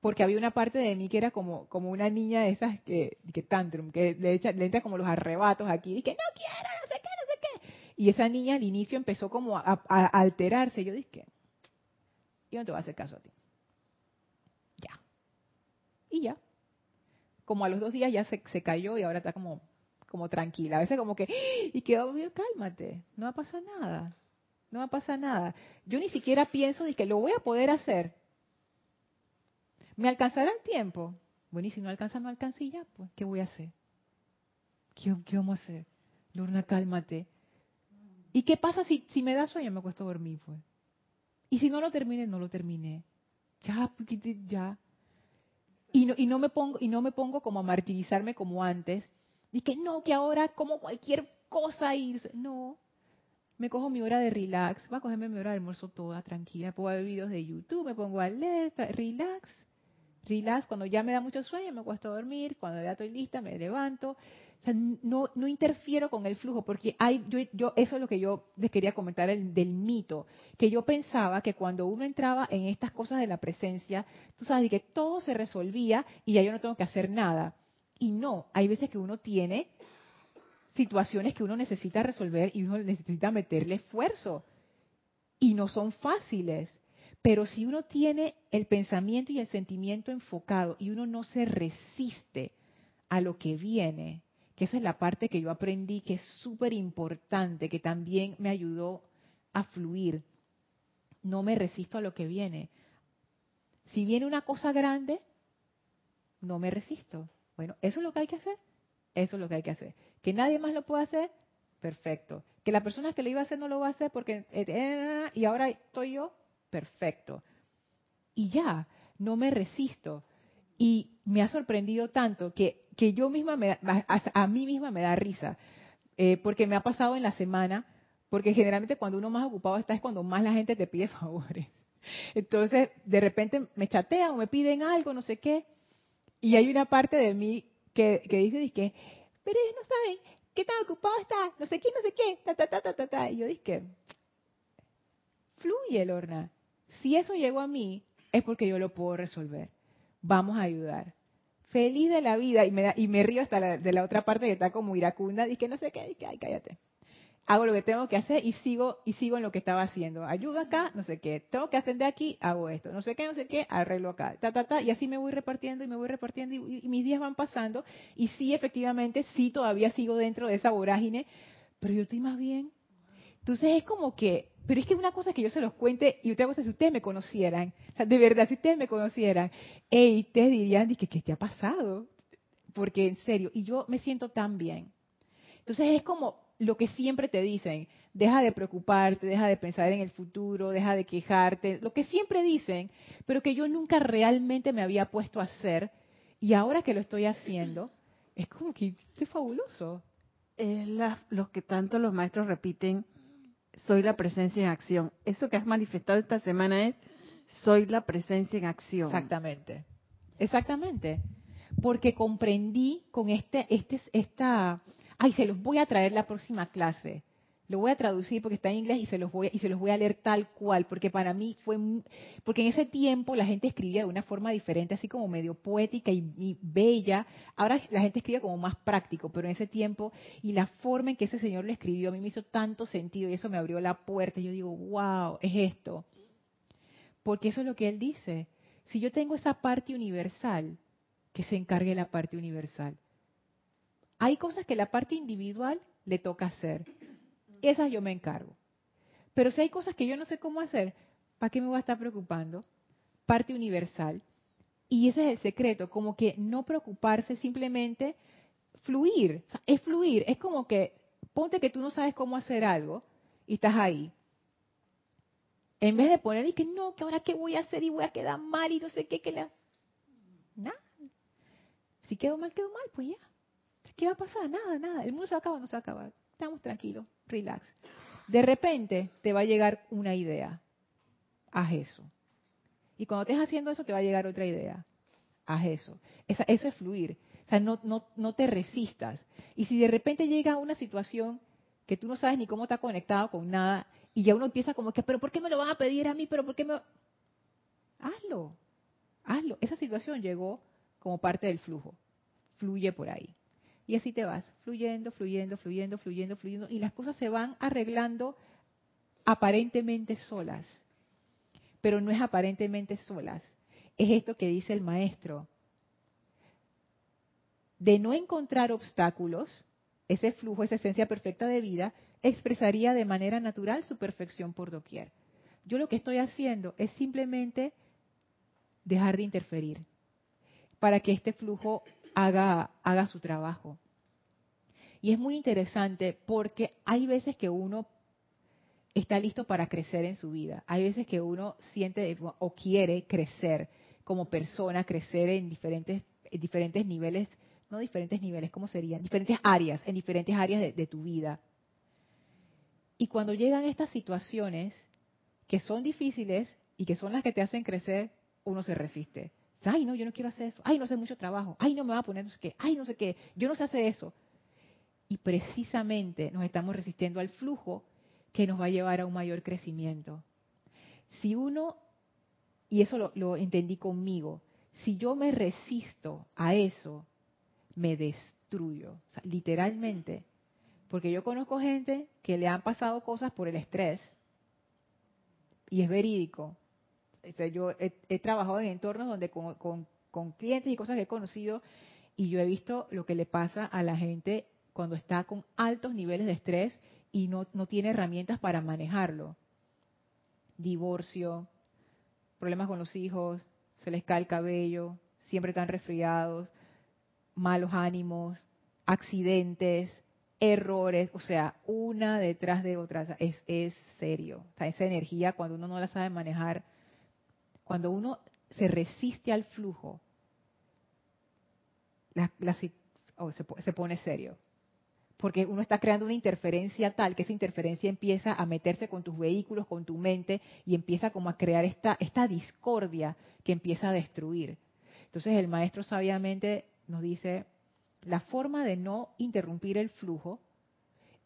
Porque había una parte de mí que era como, como una niña de esas que, que tantrum, que le, echa, le entra como los arrebatos aquí, y que no quiero, no sé qué, no sé qué. Y esa niña al inicio empezó como a, alterarse. Yo dije, yo no te voy a hacer caso a ti. Ya. Y ya. Como a los dos días ya se, se cayó y ahora está como como tranquila. A veces como que, y que, cálmate, no va a pasar nada. No va a pasar nada. Yo ni siquiera pienso de que lo voy a poder hacer. ¿Me alcanzará el tiempo? Bueno, y si no alcanza, no alcanza y ya, pues, ¿qué voy a hacer? ¿Qué, vamos a hacer? Lorna, cálmate. ¿Y qué pasa si, si me da sueño? Me cuesta dormir, pues. Y si no lo termine, no lo terminé. Ya, ya. Y no, y no me pongo, y no me pongo como a martirizarme como antes. Y que no, que ahora como cualquier cosa y no. Me cojo mi hora de relax, va a cogerme mi hora de almuerzo toda tranquila, me pongo a ver videos de YouTube, me pongo a leer, relax, relax, cuando ya me da mucho sueño me cuesta dormir, cuando ya estoy lista me levanto, no, no interfiero con el flujo, porque hay, yo, eso es lo que yo les quería comentar del mito, que yo pensaba que cuando uno entraba en estas cosas de la presencia, tú sabes, que todo se resolvía y ya yo no tengo que hacer nada. Y no, hay veces que uno tiene situaciones que uno necesita resolver y uno necesita meterle esfuerzo. Y no son fáciles. Pero si uno tiene el pensamiento y el sentimiento enfocado y uno no se resiste a lo que viene, que esa es la parte que yo aprendí que es súper importante, que también me ayudó a fluir. No me resisto a lo que viene. Si viene una cosa grande, no me resisto. Bueno, eso es lo que hay que hacer. Eso es lo que hay que hacer. Que nadie más lo puede hacer, perfecto. Que la persona que lo iba a hacer no lo va a hacer porque eh, eh, y ahora estoy yo, perfecto. Y ya, no me resisto. Y me ha sorprendido tanto que, que yo misma, me, a, mí misma me da risa, eh, porque me ha pasado en la semana, porque generalmente cuando uno más ocupado está es cuando más la gente te pide favores. Entonces, de repente me chatean o me piden algo, no sé qué, y hay una parte de mí que, dice, que, pero ellos no saben qué tan ocupado está, no sé qué, no sé qué, ta, ta, ta, ta, ta, ta. Y yo dije, fluye, Lorna. Si eso llegó a mí, es porque yo lo puedo resolver vamos a ayudar. Feliz de la vida, y me, y me río hasta de la otra parte que está como iracunda, que no sé qué, que, ay, cállate. Hago lo que tengo que hacer y sigo y sigo en lo que estaba haciendo. Ayuda acá, no sé qué. Tengo que atender aquí, hago esto. No sé qué, no sé qué, arreglo acá. Ta, ta, ta, y así me voy repartiendo y me voy repartiendo y, mis días van pasando. Y sí, efectivamente, sí todavía sigo dentro de esa vorágine, pero yo estoy más bien. Entonces es como que pero es que una cosa es que yo se los cuente y otra cosa es si ustedes me conocieran, de verdad, si ustedes me conocieran, hey, ustedes dirían, ¿qué, ¿qué te ha pasado? Porque en serio, y yo me siento tan bien. Entonces es como lo que siempre te dicen, deja de preocuparte, deja de pensar en el futuro, deja de quejarte, lo que siempre dicen, pero que yo nunca realmente me había puesto a hacer y ahora que lo estoy haciendo, es como que es fabuloso. Es lo que tanto los maestros repiten soy la presencia en acción. Eso que has manifestado esta semana es, soy la presencia en acción. Exactamente, exactamente. Porque comprendí con este, este, esta, ay, se los voy a traer la próxima clase. Lo voy a traducir porque está en inglés y se los voy y se los voy a leer tal cual, porque para mí fue porque en ese tiempo la gente escribía de una forma diferente, así como medio poética y, bella. Ahora la gente escribe como más práctico, pero en ese tiempo y la forma en que ese señor lo escribió a mí me hizo tanto sentido y eso me abrió la puerta. Y yo digo, wow, es esto, porque eso es lo que él dice. Si yo tengo esa parte universal, que se encargue la parte universal. Hay cosas que la parte individual le toca hacer esas yo me encargo. Pero si hay cosas que yo no sé cómo hacer, ¿para qué me voy a estar preocupando? Parte universal. Y ese es el secreto, como que no preocuparse, simplemente fluir. es fluir, es como que ponte que tú no sabes cómo hacer algo y estás ahí. En vez de poner y que no, que ahora qué voy a hacer y voy a quedar mal y no sé qué, que la... Nada. Si quedo mal, quedo mal, pues ya. ¿Qué va a pasar? Nada, nada. El mundo se va a acabar, no se va a acabar. Estamos tranquilos relax. De repente te va a llegar una idea. Haz eso. Y cuando estés haciendo eso, te va a llegar otra idea. Haz eso. eso es fluir. O sea, no, no, no te resistas. Y si de repente llega una situación que tú no sabes ni cómo está conectado con nada, y ya uno empieza como que, pero ¿por qué me lo van a pedir a mí? ¿Pero por qué me...? Hazlo. Hazlo. Esa situación llegó como parte del flujo. Fluye por ahí. Y así te vas, fluyendo, fluyendo, fluyendo, fluyendo, fluyendo. Y las cosas se van arreglando aparentemente solas. Pero no es aparentemente solas. Es esto que dice el maestro. De no encontrar obstáculos, ese flujo, esa esencia perfecta de vida, expresaría de manera natural su perfección por doquier. Yo lo que estoy haciendo es simplemente dejar de interferir para que este flujo haga, haga su trabajo. Y es muy interesante porque hay veces que uno está listo para crecer en su vida. Hay veces que uno siente o quiere crecer como persona, crecer en diferentes, diferentes niveles, no diferentes niveles, ¿cómo serían? Diferentes áreas, en diferentes áreas de, de tu vida. Y cuando llegan estas situaciones que son difíciles y que son las que te hacen crecer, uno se resiste. Ay, no, yo no quiero hacer eso. Ay, no sé mucho trabajo. Ay, no me va a poner no sé qué. Ay, no sé qué. Yo no sé hacer eso. Y precisamente nos estamos resistiendo al flujo que nos va a llevar a un mayor crecimiento. Si uno, y eso lo, entendí conmigo, si yo me resisto a eso, me destruyo, literalmente. Porque yo conozco gente que le han pasado cosas por el estrés, y es verídico. Yo he, trabajado en entornos donde con, con clientes y cosas que he conocido, y yo he visto lo que le pasa a la gente cuando está con altos niveles de estrés y no, no tiene herramientas para manejarlo. Divorcio, problemas con los hijos, se les cae el cabello, siempre están resfriados, malos ánimos, accidentes, errores, o sea, una detrás de otra. Es, es serio. O sea, esa energía, cuando uno no la sabe manejar, cuando uno se resiste al flujo, se pone serio porque uno está creando una interferencia tal que esa interferencia empieza a meterse con tus vehículos, con tu mente y empieza como a crear esta, esta discordia que empieza a destruir. Entonces el maestro sabiamente nos dice, la forma de no interrumpir el flujo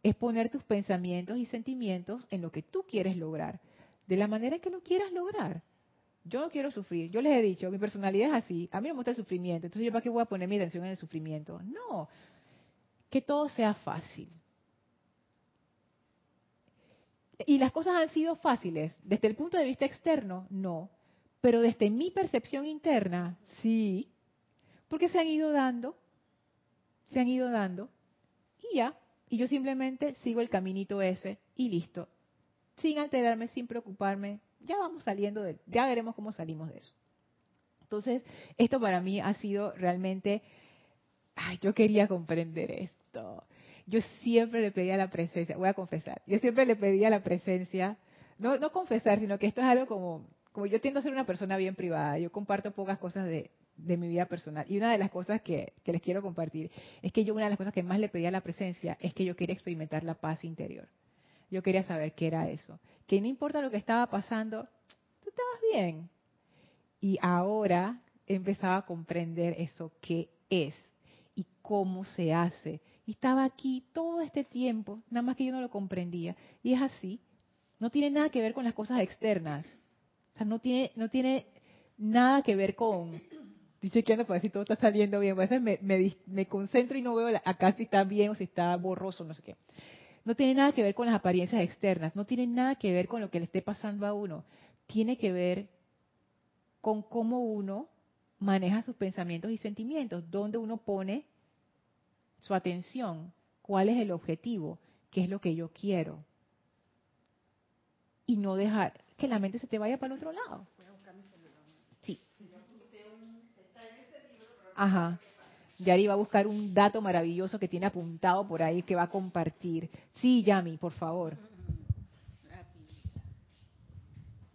es poner tus pensamientos y sentimientos en lo que tú quieres lograr, de la manera que lo quieras lograr. Yo no quiero sufrir. Yo les he dicho, mi personalidad es así. A mí no me gusta el sufrimiento. Entonces, ¿yo para qué voy a poner mi atención en el sufrimiento? No que todo sea fácil. ¿Y las cosas han sido fáciles? Desde el punto de vista externo, no. Pero desde mi percepción interna, sí. Porque se han ido dando, se han ido dando, y ya. Y yo simplemente sigo el caminito ese y listo. Sin alterarme, sin preocuparme. Ya vamos saliendo de, ya veremos cómo salimos de eso. Entonces, esto para mí ha sido realmente, ay, yo quería comprender esto yo siempre le pedía la presencia, voy a confesar, yo siempre le pedía la presencia, no, no confesar, sino que esto es algo como, como yo tiendo a ser una persona bien privada, yo comparto pocas cosas de, de mi vida personal. Y una de las cosas que, que, les quiero compartir es que yo una de las cosas que más le pedía a la presencia es que yo quería experimentar la paz interior. Yo quería saber qué era eso. Que no importa lo que estaba pasando, tú estabas bien. Y ahora empezaba a comprender eso qué es y cómo se hace y estaba aquí todo este tiempo, nada más que yo no lo comprendía. Y es así. No tiene nada que ver con las cosas externas. O sea, no tiene, no tiene nada que ver con... Estoy chequeando para ver si todo está saliendo bien. A veces me, me, concentro y no veo acá si está bien o si está borroso, no sé qué. No tiene nada que ver con las apariencias externas. No tiene nada que ver con lo que le esté pasando a uno. Tiene que ver con cómo uno maneja sus pensamientos y sentimientos, dónde uno pone su atención, cuál es el objetivo, qué es lo que yo quiero. Y no dejar que la mente se te vaya para el otro lado. Sí. Ajá. Yari va a buscar un dato maravilloso que tiene apuntado por ahí que va a compartir. Sí, Yami, por favor.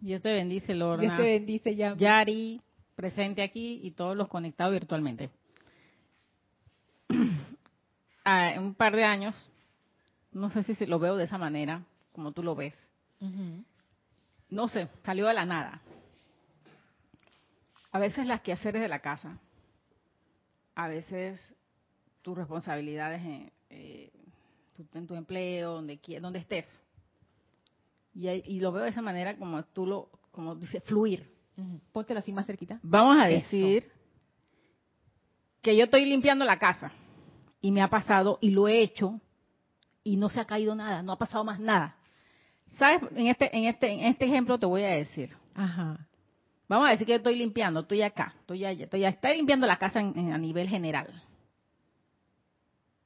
Dios te bendice, Lorna. Dios te bendice, Yami. Yari, presente aquí y todos los conectados virtualmente. un par de años, no sé si lo veo de esa manera, como tú lo ves. No sé, salió de la nada. A veces las quehaceres de la casa, a veces tus responsabilidades en, eh, en tu empleo, donde, donde estés. Y, lo veo de esa manera como tú lo, como dices, fluir. Ponte así más cerquita. Vamos a decir que yo estoy limpiando la casa y me ha pasado y lo he hecho y no se ha caído nada, no ha pasado más nada. ¿Sabes? En este, en este, en este ejemplo te voy a decir. Ajá. Vamos a decir que yo estoy limpiando, estoy acá, estoy allá, estoy, estoy limpiando la casa a nivel general.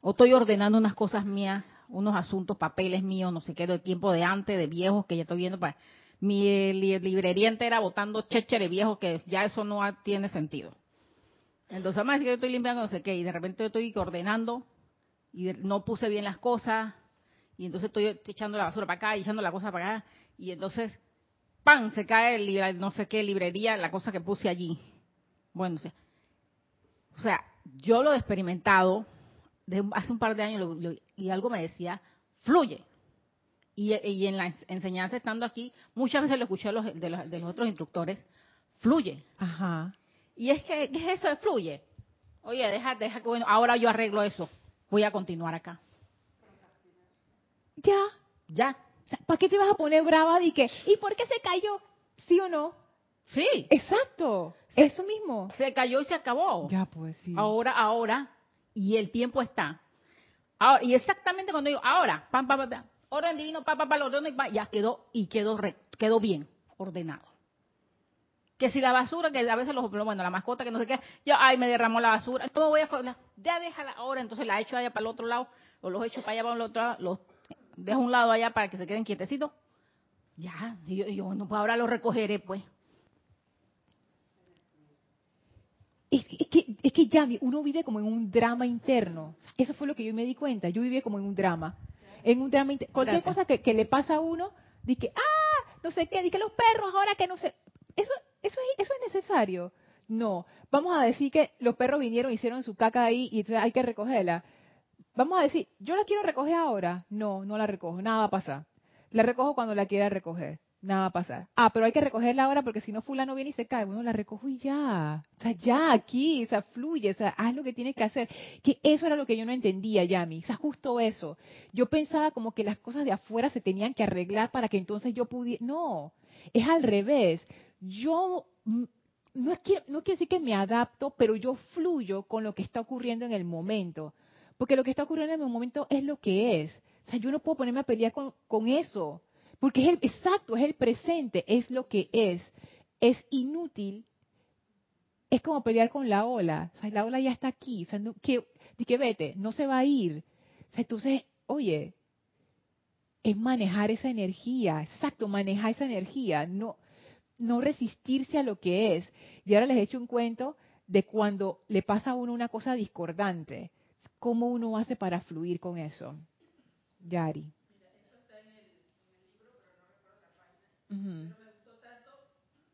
o estoy ordenando unas cosas mías, unos asuntos, papeles míos, no sé qué, de tiempo de antes, de viejos que ya estoy viendo para mi librería entera botando chéchere viejos que ya eso no tiene sentido. Entonces, además que yo estoy limpiando no sé qué y de repente yo estoy ordenando y no puse bien las cosas y entonces estoy echando la basura para acá echando la cosa para acá y entonces ¡pam! se cae el no sé qué librería, la cosa que puse allí. Bueno, o sea, o sea yo lo he experimentado de hace un par de años y algo me decía, fluye. Y, en la enseñanza estando aquí, muchas veces lo escuché los, de, los, de los otros instructores, fluye. Ajá. Y es que, ¿qué es eso de fluye? Oye, deja, deja que bueno, ahora yo arreglo eso. Voy a continuar acá. Ya. Ya. ¿Para qué te vas a poner brava de que, ¿y por qué se cayó? ¿Sí o no? Sí. Exacto. eso mismo. Se cayó y se acabó. Ya, pues sí. Ahora, ahora, y el tiempo está. Ahora, y exactamente cuando digo, ahora, pam, pam, pam, orden divino, pam, pam, pam, orden, ya quedó, y quedó, quedó bien, ordenado que si la basura, que a veces los, bueno, la mascota, que no sé qué, yo, ay, me derramó la basura, ¿cómo voy a, ya déjala ahora, entonces la echo allá para el otro lado, o los echo para allá para el otro lado, los dejo un lado allá para que se queden quietecitos. Ya, yo, yo bueno, pues ahora lo recogeré, pues. Es que, es que, ya uno vive como en un drama interno. Eso fue lo que yo me di cuenta. Yo vivía como en un drama. En un drama interno. Cualquier cosa que, que, le pasa a uno, dice, ah, no sé qué, que los perros ahora que no sé. Eso, ¿Eso es, ¿Eso es necesario? No. Vamos a decir que los perros vinieron, hicieron su caca ahí y entonces hay que recogerla. Vamos a decir, ¿yo la quiero recoger ahora? No, no la recojo, nada va a pasar. La recojo cuando la quiera recoger, nada va a pasar. Ah, pero hay que recogerla ahora porque si no fulano viene y se cae. Bueno, la recojo y ya. O sea, ya, aquí, o sea, fluye, o sea, haz lo que tienes que hacer. Que eso era lo que yo no entendía, Yami. O sea, justo eso. Yo pensaba como que las cosas de afuera se tenían que arreglar para que entonces yo pudiera... No, es al revés yo no quiero, no quiero decir que me adapto, pero yo fluyo con lo que está ocurriendo en el momento. Porque lo que está ocurriendo en el momento es lo que es. O sea, yo no puedo ponerme a pelear con, eso. Porque es el, exacto, es el presente, es lo que es. Es inútil. Es como pelear con la ola. O sea, la ola ya está aquí. O sea, que, que vete, no se va a ir. O sea, entonces, oye, es manejar esa energía. Exacto, manejar esa energía. No, no resistirse a lo que es. Y ahora les he hecho un cuento de cuando le pasa a uno una cosa discordante, cómo uno hace para fluir con eso. Yari. Mira, esto está en el, libro, pero no recuerdo la página. Pero me gustó tanto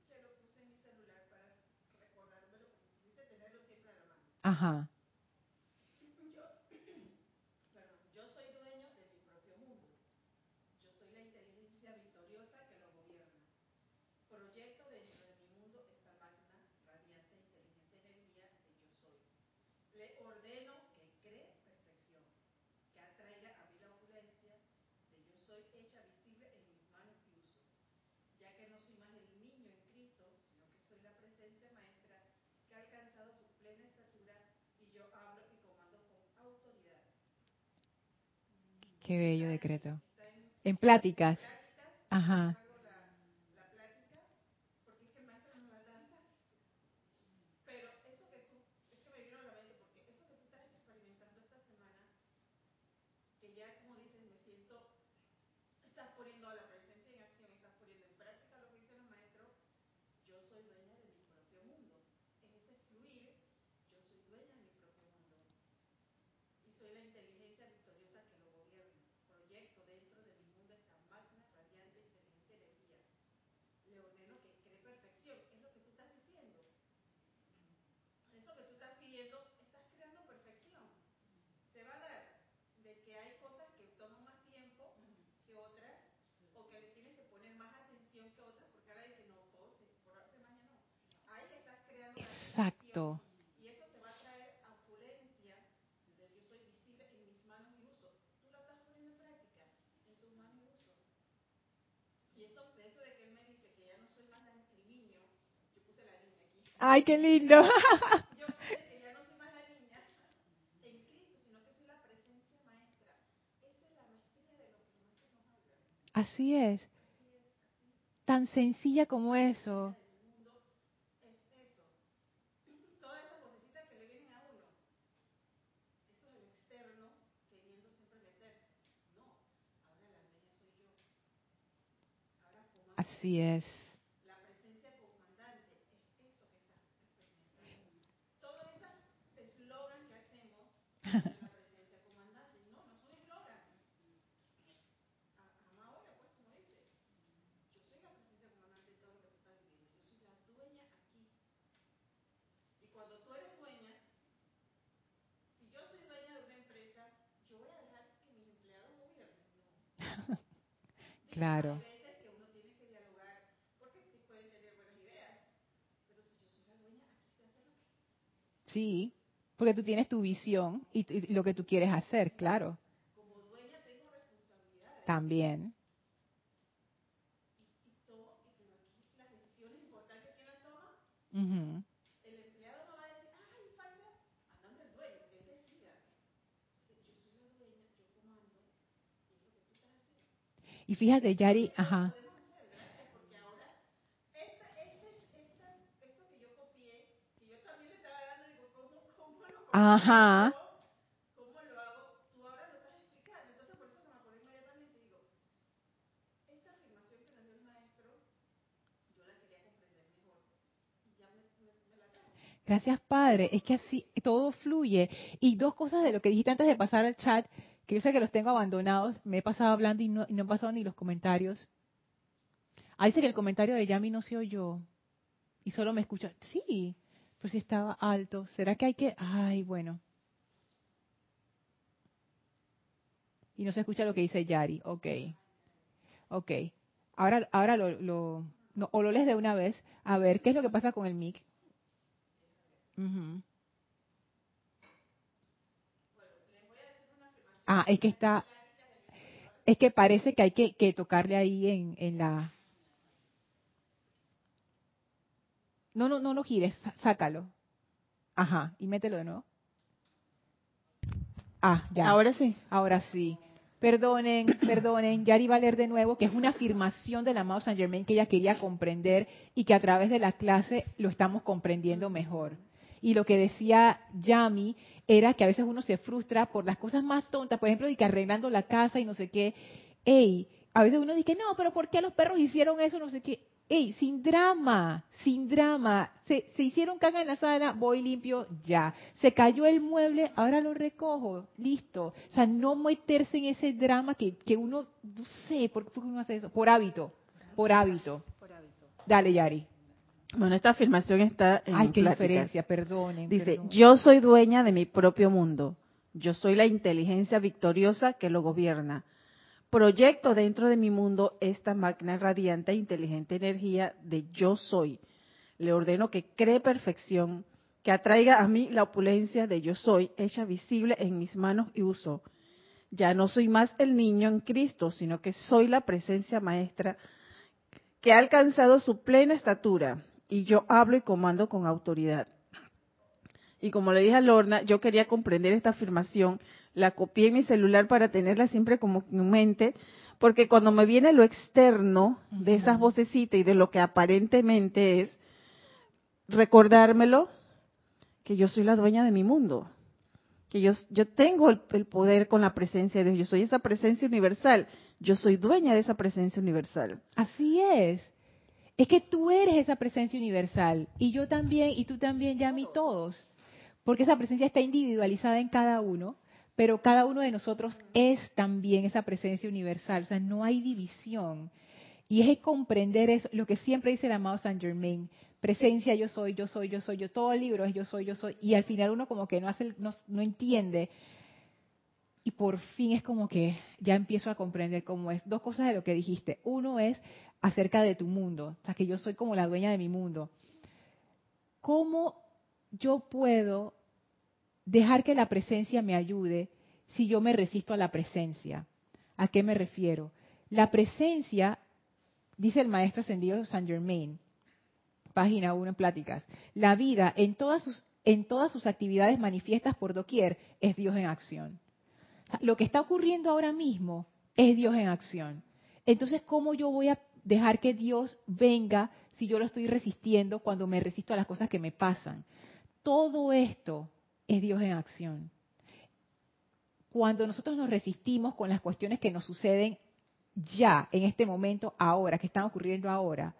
que lo puse en mi celular para recordármelo, porque quise tenerlo siempre a la mano. Ajá. Qué bello decreto. En pláticas. Ajá. Ay, qué lindo. Así es. Tan sencilla como eso. Así es. Claro. Sí, porque tú tienes tu visión y, lo que tú quieres hacer, claro. Como dueña tengo responsabilidades. También. Y, y, todo, y aquí las decisiones importantes que las toma, uh el empleado no va a decir, ay, falta, andando el dueño, que él decida. Yo soy la dueña, yo comando, y es lo que tú estás haciendo. Y fíjate, Yari, ajá. Ajá. Gracias, Padre. Es que así todo fluye. Y dos cosas de lo que dijiste antes de pasar al chat, que yo sé que los tengo abandonados, me he pasado hablando y no, y no he pasado ni los comentarios. Ahí dice que el comentario de Yami no se oyó. Y solo me escucha. Sí, pues si estaba alto. ¿Será que hay que...? Ay, bueno. Y no se escucha lo que dice Yari. Ok. Ok. Ahora, ahora lo... lo no, o lo lees de una vez. A ver, ¿qué es lo que pasa con el mic? Ah, es que está... Es que parece que hay que, que tocarle ahí en, en la... No, no, no lo gires, sácalo. Ajá, y mételo de nuevo. Ah, ya. Ahora sí. Ahora sí. Perdonen, perdonen, Yari va a leer de nuevo, que es una afirmación del amado Saint Germain que ella quería comprender y que a través de la clase lo estamos comprendiendo mejor. Y lo que decía Yami era que a veces uno se frustra por las cosas más tontas, por ejemplo, de que arreglando la casa y no sé qué. Ey, a veces uno dice, no, pero ¿por qué los perros hicieron eso? No sé qué. Ey, sin drama, sin drama. Se, se, hicieron caga en la sala, voy limpio, ya. Se cayó el mueble, ahora lo recojo, listo. O sea, no meterse en ese drama que, que uno, no sé, ¿por qué uno hace eso? Por hábito, por hábito. Dale, Yari. Bueno, esta afirmación está en Ay, qué diferencia, perdonen. Dice, yo soy dueña de mi propio mundo. Yo soy la inteligencia victoriosa que lo gobierna proyecto dentro de mi mundo esta magna radiante e inteligente energía de yo soy. Le ordeno que cree perfección, que atraiga a mí la opulencia de yo soy, hecha visible en mis manos y uso. Ya no soy más el niño en Cristo, sino que soy la presencia maestra que ha alcanzado su plena estatura y yo hablo y comando con autoridad. Y como le dije a Lorna, yo quería comprender esta afirmación la copié en mi celular para tenerla siempre como en mente, porque cuando me viene lo externo de esas vocecitas y de lo que aparentemente es, recordármelo que yo soy la dueña de mi mundo, que yo, yo tengo el, el poder con la presencia de Dios, yo soy esa presencia universal, yo soy dueña de esa presencia universal. Así es. Es que tú eres esa presencia universal y yo también y tú también, ya mí todos, porque esa presencia está individualizada en cada uno pero cada uno de nosotros es también esa presencia universal, o sea, no hay división. Y es comprender eso, lo que siempre dice el amado Saint Germain, presencia yo soy, yo soy, yo soy, yo, todo el libro es yo soy, yo soy, y al final uno como que no, hace, no, no entiende, y por fin es como que ya empiezo a comprender cómo es. Dos cosas de lo que dijiste. Uno es acerca de tu mundo, o que yo soy como la dueña de mi mundo. ¿Cómo yo puedo dejar que la presencia me ayude si yo me resisto a la presencia. ¿A qué me refiero? La presencia, dice el maestro ascendido Saint Germain, página 1 en Pláticas, la vida en todas sus, en todas sus actividades manifiestas por doquier es Dios en acción. Lo que está ocurriendo ahora mismo es Dios en acción. Entonces, ¿cómo yo voy a dejar que Dios venga si yo lo estoy resistiendo cuando me resisto a las cosas que me pasan? Todo esto es Dios en acción. Cuando nosotros nos resistimos con las cuestiones que nos suceden ya, en este momento, ahora, que están ocurriendo ahora,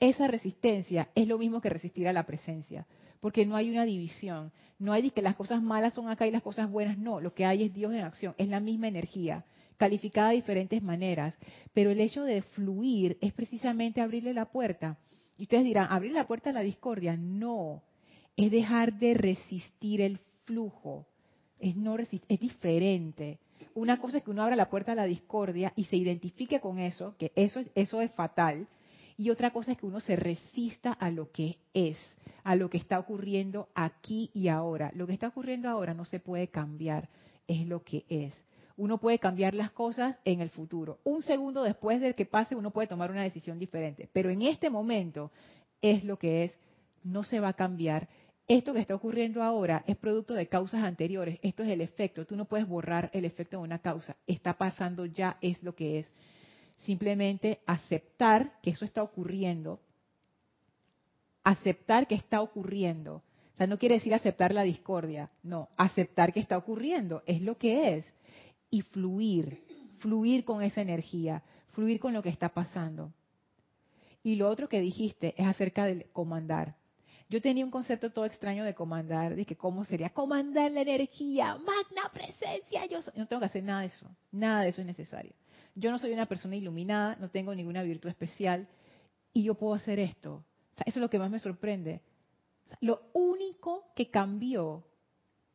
esa resistencia es lo mismo que resistir a la presencia, porque no hay una división, no hay que las cosas malas son acá y las cosas buenas no, lo que hay es Dios en acción, es la misma energía, calificada de diferentes maneras, pero el hecho de fluir es precisamente abrirle la puerta. Y ustedes dirán, abrir la puerta a la discordia, no, es dejar de resistir el flujo, es no resistir, es diferente. Una cosa es que uno abra la puerta a la discordia y se identifique con eso, que eso, eso es fatal, y otra cosa es que uno se resista a lo que es, a lo que está ocurriendo aquí y ahora. Lo que está ocurriendo ahora no se puede cambiar, es lo que es. Uno puede cambiar las cosas en el futuro. Un segundo después de que pase, uno puede tomar una decisión diferente. Pero en este momento es lo que es, no se va a cambiar. Esto que está ocurriendo ahora es producto de causas anteriores. Esto es el efecto. Tú no puedes borrar el efecto de una causa. Está pasando ya, es lo que es simplemente aceptar que eso está ocurriendo, aceptar que está ocurriendo. O sea, no quiere decir aceptar la discordia, no, aceptar que está ocurriendo, es lo que es. Y fluir, fluir con esa energía, fluir con lo que está pasando. Y lo otro que dijiste es acerca del comandar. Yo tenía un concepto todo extraño de comandar, de que cómo sería comandar la energía, magna presencia. Yo no tengo que hacer nada de eso, nada de eso es necesario yo no soy una persona iluminada, no tengo ninguna virtud especial y yo puedo hacer esto. eso es lo que más me sorprende. lo único que cambió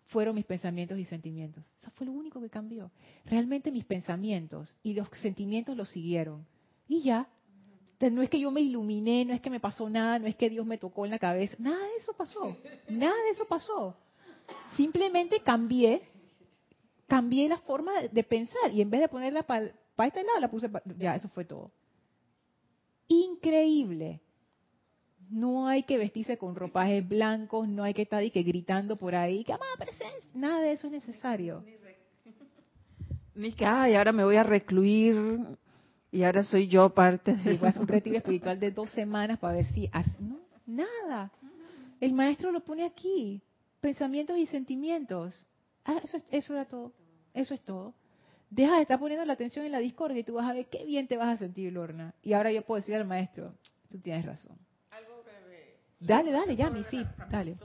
fueron mis pensamientos y sentimientos. Eso fue lo único que cambió. Realmente mis pensamientos y los sentimientos lo siguieron. Y ya. no es que yo me iluminé, no es que me pasó nada, no es que Dios me tocó en la cabeza. Nada de eso pasó. Nada de eso pasó. Simplemente cambié, cambié la forma de pensar y en vez de ponerla para para este lado la puse, ya, eso fue todo. Increíble. No hay que vestirse con ropajes blancos, no hay que estar y que gritando por ahí, que amada presencia, nada de eso es necesario. Ni que, ay, ahora me voy a recluir y ahora soy yo parte de... voy a un retiro espiritual de dos semanas para ver si... No, nada. El maestro lo pone aquí. Pensamientos y sentimientos. Ah, eso, eso era todo. Eso es todo deja de estar poniendo la atención en la discordia y tú vas a ver qué bien te vas a sentir, Lorna. Y ahora yo puedo decir al maestro, tú tienes razón. Dale, dale, ya, mi sí, dale.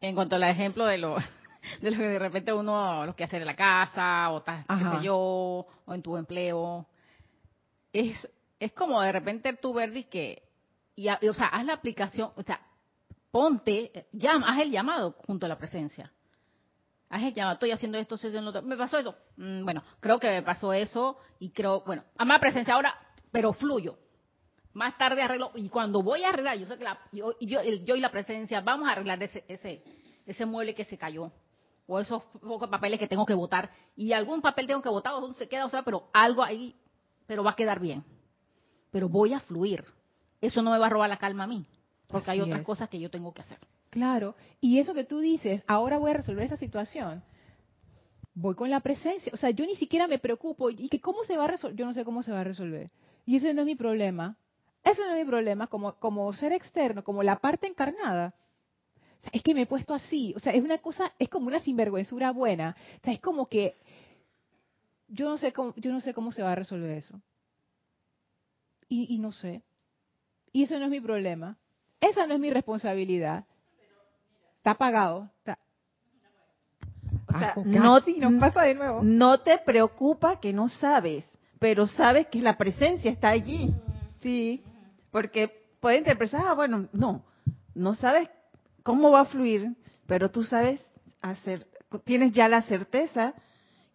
En cuanto al ejemplo de lo, de lo que de repente uno, lo que hacer en la casa, o qué sé yo, o en tu empleo, es, es como de repente tú ver que, y, o sea, haz la aplicación, o sea, ponte, llama, haz el llamado junto a la presencia Ay, ya estoy haciendo esto, estoy haciendo otro. Me pasó eso. Mm, bueno, creo que me pasó eso y creo, bueno, a más presencia ahora, pero fluyo. Más tarde arreglo y cuando voy a arreglar, yo sé que la, yo, yo, yo y la presencia vamos a arreglar ese, ese, ese mueble que se cayó o esos pocos papeles que tengo que votar y algún papel tengo que votar o se queda, o sea, pero algo ahí, pero va a quedar bien. Pero voy a fluir. Eso no me va a robar la calma a mí, porque hay otras cosas que yo tengo que hacer. Claro, y eso que tú dices, ahora voy a resolver esa situación, voy con la presencia, o sea, yo ni siquiera me preocupo, y que cómo se va a resolver, yo no sé cómo se va a resolver. Y ese no es mi problema, eso no es mi problema como, como ser externo, como la parte encarnada. O sea, es que me he puesto así, o sea, es una cosa, es como una sinvergüenzura buena, o sea, es como que yo no sé cómo, yo no sé cómo se va a resolver eso. Y, y no sé. Y eso no es mi problema. Esa no es mi responsabilidad. Está apagado. O sea, no, no pasa de nuevo. No te preocupa que no sabes, pero sabes que la presencia está allí. Sí. Porque puede interpretar, ah, bueno, no, no sabes cómo va a fluir, pero tú sabes hacer, tienes ya la certeza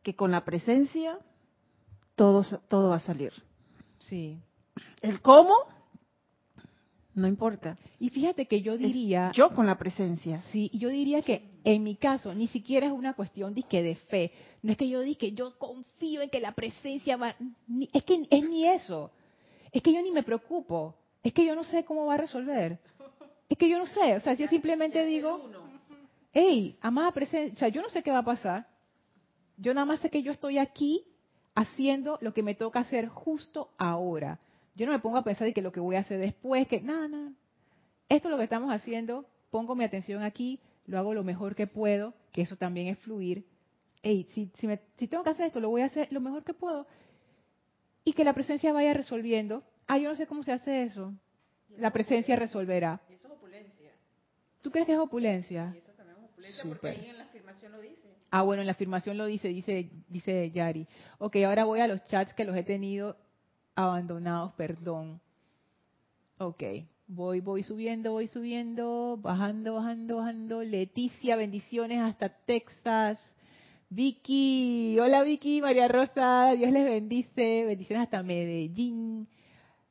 que con la presencia todo, todo va a salir. Sí. El cómo no importa. Y fíjate que yo diría... yo con la presencia. Sí, yo diría que en mi caso ni siquiera es una cuestión de fe. No es que yo diga que yo confío en que la presencia va... es que es ni eso. Es que yo ni me preocupo. Es que yo no sé cómo va a resolver. Es que yo no sé. O sea, yo simplemente digo... Hey, amada presencia, yo no sé qué va a pasar. Yo nada más sé que yo estoy aquí haciendo lo que me toca hacer justo ahora. Yo no me pongo a pensar de que lo que voy a hacer después, que nada, nada. Esto es lo que estamos haciendo, pongo mi atención aquí, lo hago lo mejor que puedo, que eso también es fluir. Hey, si, si, tengo que hacer esto, lo voy a hacer lo mejor que puedo. y que la presencia vaya resolviendo. Ah, yo no sé cómo se hace eso. La presencia resolverá. eso es opulencia. ¿Tú crees que es opulencia? eso también es opulencia porque ahí en la afirmación lo dice. Ah, bueno, en la afirmación lo dice, dice, dice Yari. Ok, ahora voy a los chats que los he tenido abandonados, perdón. Ok, voy, voy subiendo, voy subiendo, bajando, bajando, bajando. Leticia, bendiciones hasta Texas. Vicky, hola Vicky, María Rosa, Dios les bendice, bendiciones hasta Medellín.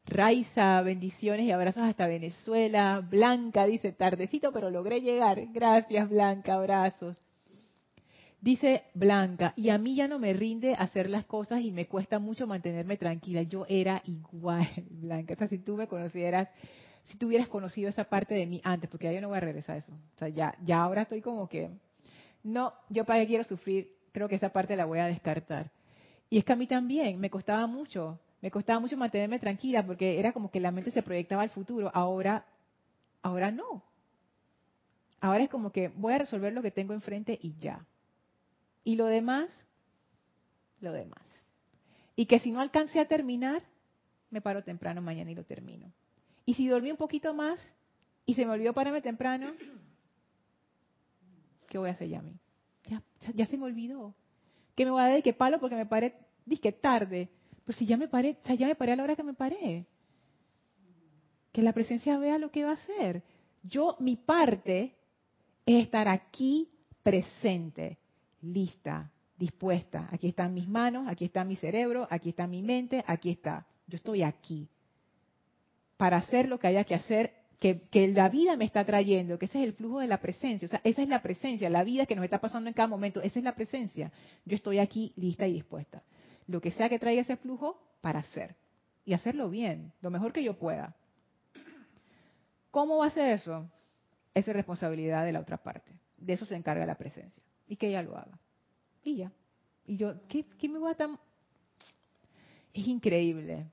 Raiza, bendiciones y abrazos hasta Venezuela. Blanca dice, tardecito, pero logré llegar. Gracias, Blanca, abrazos. Dice Blanca, y a mí ya no me rinde hacer las cosas y me cuesta mucho mantenerme tranquila. Yo era igual, Blanca. O sea, si tú me conocieras, si tú hubieras conocido esa parte de mí antes, porque ya yo no voy a regresar a eso. O sea, ya, ya ahora estoy como que, no, yo para qué quiero sufrir, creo que esa parte la voy a descartar. Y es que a mí también me costaba mucho, me costaba mucho mantenerme tranquila porque era como que la mente se proyectaba al futuro. Ahora, ahora no. Ahora es como que voy a resolver lo que tengo enfrente y ya. Y lo demás, lo demás. Y que si no alcancé a terminar, me paro temprano mañana y lo termino. Y si dormí un poquito más y se me olvidó pararme temprano, ¿qué voy a hacer ya a mí? Ya, ya se me olvidó. ¿Qué me voy a dar qué palo porque me paré, dije tarde? Pero si ya me paré, o sea, ya me paré a la hora que me paré. Que la presencia vea lo que va a hacer. Yo, mi parte es estar aquí presente lista, dispuesta. Aquí están mis manos, aquí está mi cerebro, aquí está mi mente, aquí está. Yo estoy aquí para hacer lo que haya que hacer, que, la vida me está trayendo, que ese es el flujo de la presencia. O sea, esa es la presencia, la vida que nos está pasando en cada momento, esa es la presencia. Yo estoy aquí lista y dispuesta. Lo que sea que traiga ese flujo, para hacer. Y hacerlo bien, lo mejor que yo pueda. ¿Cómo va a ser eso? Esa es responsabilidad de la otra parte. De eso se encarga la presencia y que ella lo haga. Y ya. Y yo, ¿qué, me voy a tan...? Es increíble.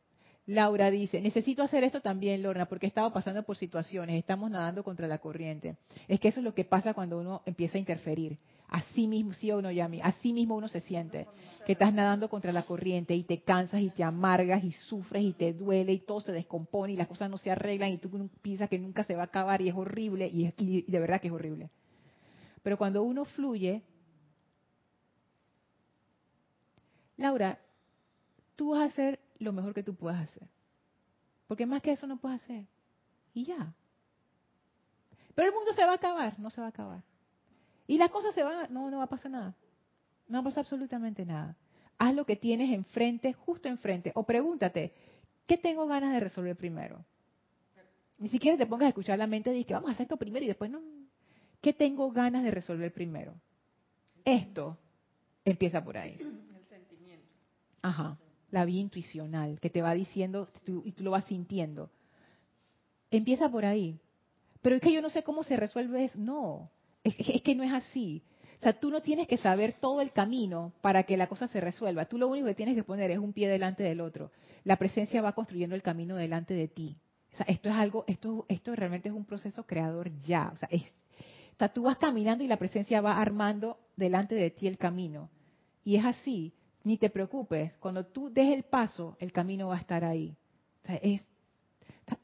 Laura dice, necesito hacer esto también, Lorna, porque he estado pasando por situaciones, estamos nadando contra la corriente. Es que eso es lo que pasa cuando uno empieza a interferir. Así mismo, sí o no, Yami, así mismo uno se siente, que estás nadando contra la corriente y te cansas y te amargas y sufres y te duele y todo se descompone y las cosas no se arreglan y tú piensas que nunca se va a acabar y es horrible y, y de verdad que es horrible. Pero cuando uno fluye, Laura, tú vas a hacer lo mejor que tú puedas hacer. Porque más que eso no puedes hacer. Y ya. Pero el mundo se va a acabar, no se va a acabar. Y las cosas se van a... No, no va a pasar nada. No va a pasar absolutamente nada. Haz lo que tienes enfrente, justo enfrente. O pregúntate, ¿qué tengo ganas de resolver primero? Ni siquiera te pongas a escuchar la mente y que vamos a hacer esto primero y después no, ¿Qué tengo ganas de resolver primero? Esto empieza por ahí. El sentimiento. Ajá, la vía intuicional que te va diciendo y tú lo vas sintiendo. Empieza por ahí. Pero es que yo no sé cómo se resuelve eso. No, es, que no es así. O sea, tú no tienes que saber todo el camino para que la cosa se resuelva. Tú lo único que tienes que poner es un pie delante del otro. La presencia va construyendo el camino delante de ti. O sea, esto es algo, esto, esto realmente es un proceso creador ya. O sea, es o sea, tú vas caminando y la presencia va armando delante de ti el camino. Y es así, ni te preocupes, cuando tú des el paso, el camino va a estar ahí. O sea, es,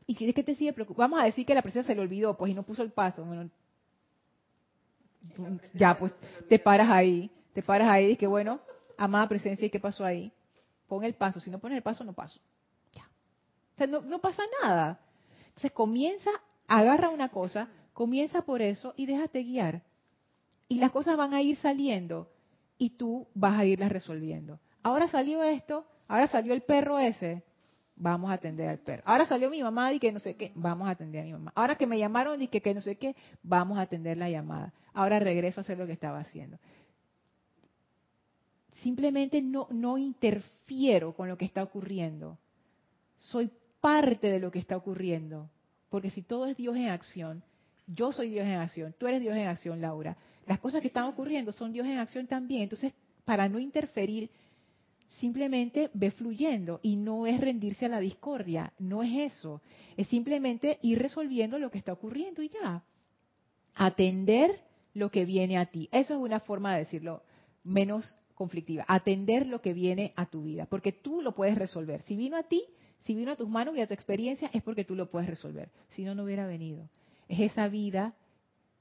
¿Y qué te sigue preocupando? Vamos a decir que la presencia se le olvidó, pues, y no puso el paso. Bueno, ya, pues, te paras ahí, te paras ahí y que, bueno, amada presencia, ¿y qué pasó ahí? Pon el paso, si no pones el paso, no paso. Ya. O sea, no, no pasa nada. Entonces comienza, agarra una cosa, Comienza por eso y déjate guiar. Y las cosas van a ir saliendo y tú vas a irlas resolviendo. Ahora salió esto, ahora salió el perro ese, vamos a atender al perro. Ahora salió mi mamá y que no sé qué, vamos a atender a mi mamá. Ahora que me llamaron y que, que no sé qué, vamos a atender la llamada. Ahora regreso a hacer lo que estaba haciendo. Simplemente no, no interfiero con lo que está ocurriendo. Soy parte de lo que está ocurriendo. Porque si todo es Dios en acción, yo soy Dios en acción, tú eres Dios en acción, Laura. Las cosas que están ocurriendo son Dios en acción también. Entonces, para no interferir, simplemente ve fluyendo y no es rendirse a la discordia, no es eso. Es simplemente ir resolviendo lo que está ocurriendo y ya. Atender lo que viene a ti. Eso es una forma de decirlo menos conflictiva. Atender lo que viene a tu vida, porque tú lo puedes resolver. Si vino a ti, si vino a tus manos y a tu experiencia, es porque tú lo puedes resolver. Si no, no hubiera venido. Es esa vida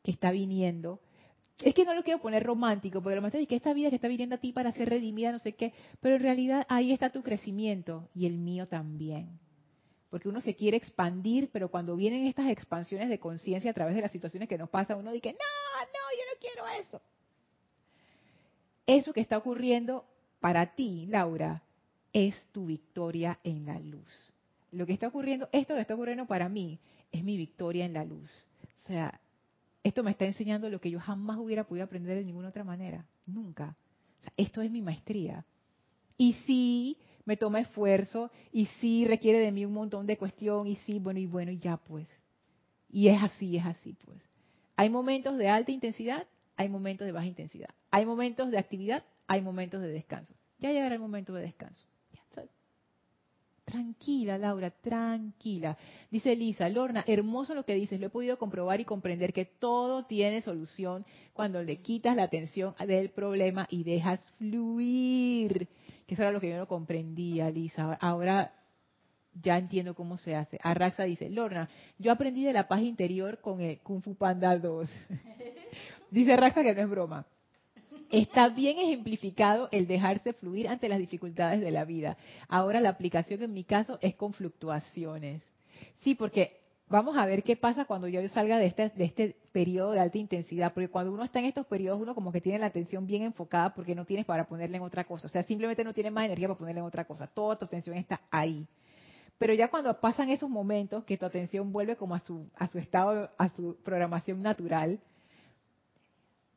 que está viniendo. Es que no lo quiero poner romántico, porque lo más es que esta vida que está viniendo a ti para ser redimida, no sé qué, pero en realidad ahí está tu crecimiento y el mío también. Porque uno se quiere expandir, pero cuando vienen estas expansiones de conciencia a través de las situaciones que nos pasan, uno dice, no, no, yo no quiero eso. Eso que está ocurriendo para ti, Laura, es tu victoria en la luz. Lo que está ocurriendo, esto que está ocurriendo para mí, es mi victoria en la luz. O sea, esto me está enseñando lo que yo jamás hubiera podido aprender de ninguna otra manera. Nunca. O sea, esto es mi maestría. Y sí, me toma esfuerzo, y sí requiere de mí un montón de cuestión, y sí, bueno, y bueno, y ya pues. Y es así, es así pues. Hay momentos de alta intensidad, hay momentos de baja intensidad. Hay momentos de actividad, hay momentos de descanso. Ya llegará el momento de descanso. Tranquila, Laura, tranquila. Dice Lisa, Lorna, hermoso lo que dices, lo he podido comprobar y comprender que todo tiene solución cuando le quitas la atención del problema y dejas fluir. Que eso era lo que yo no comprendía, Lisa. Ahora ya entiendo cómo se hace. Arraxa dice, Lorna, yo aprendí de la paz interior con el Kung Fu Panda 2. dice Arraxa que no es broma. Está bien ejemplificado el dejarse fluir ante las dificultades de la vida. Ahora la aplicación en mi caso es con fluctuaciones. Sí, porque vamos a ver qué pasa cuando yo salga de este, de este periodo de alta intensidad, porque cuando uno está en estos periodos, uno como que tiene la atención bien enfocada porque no tienes para ponerle en otra cosa. O sea, simplemente no tienes más energía para ponerle en otra cosa. Toda tu atención está ahí. Pero ya cuando pasan esos momentos que tu atención vuelve como a su, a su estado, a su programación natural,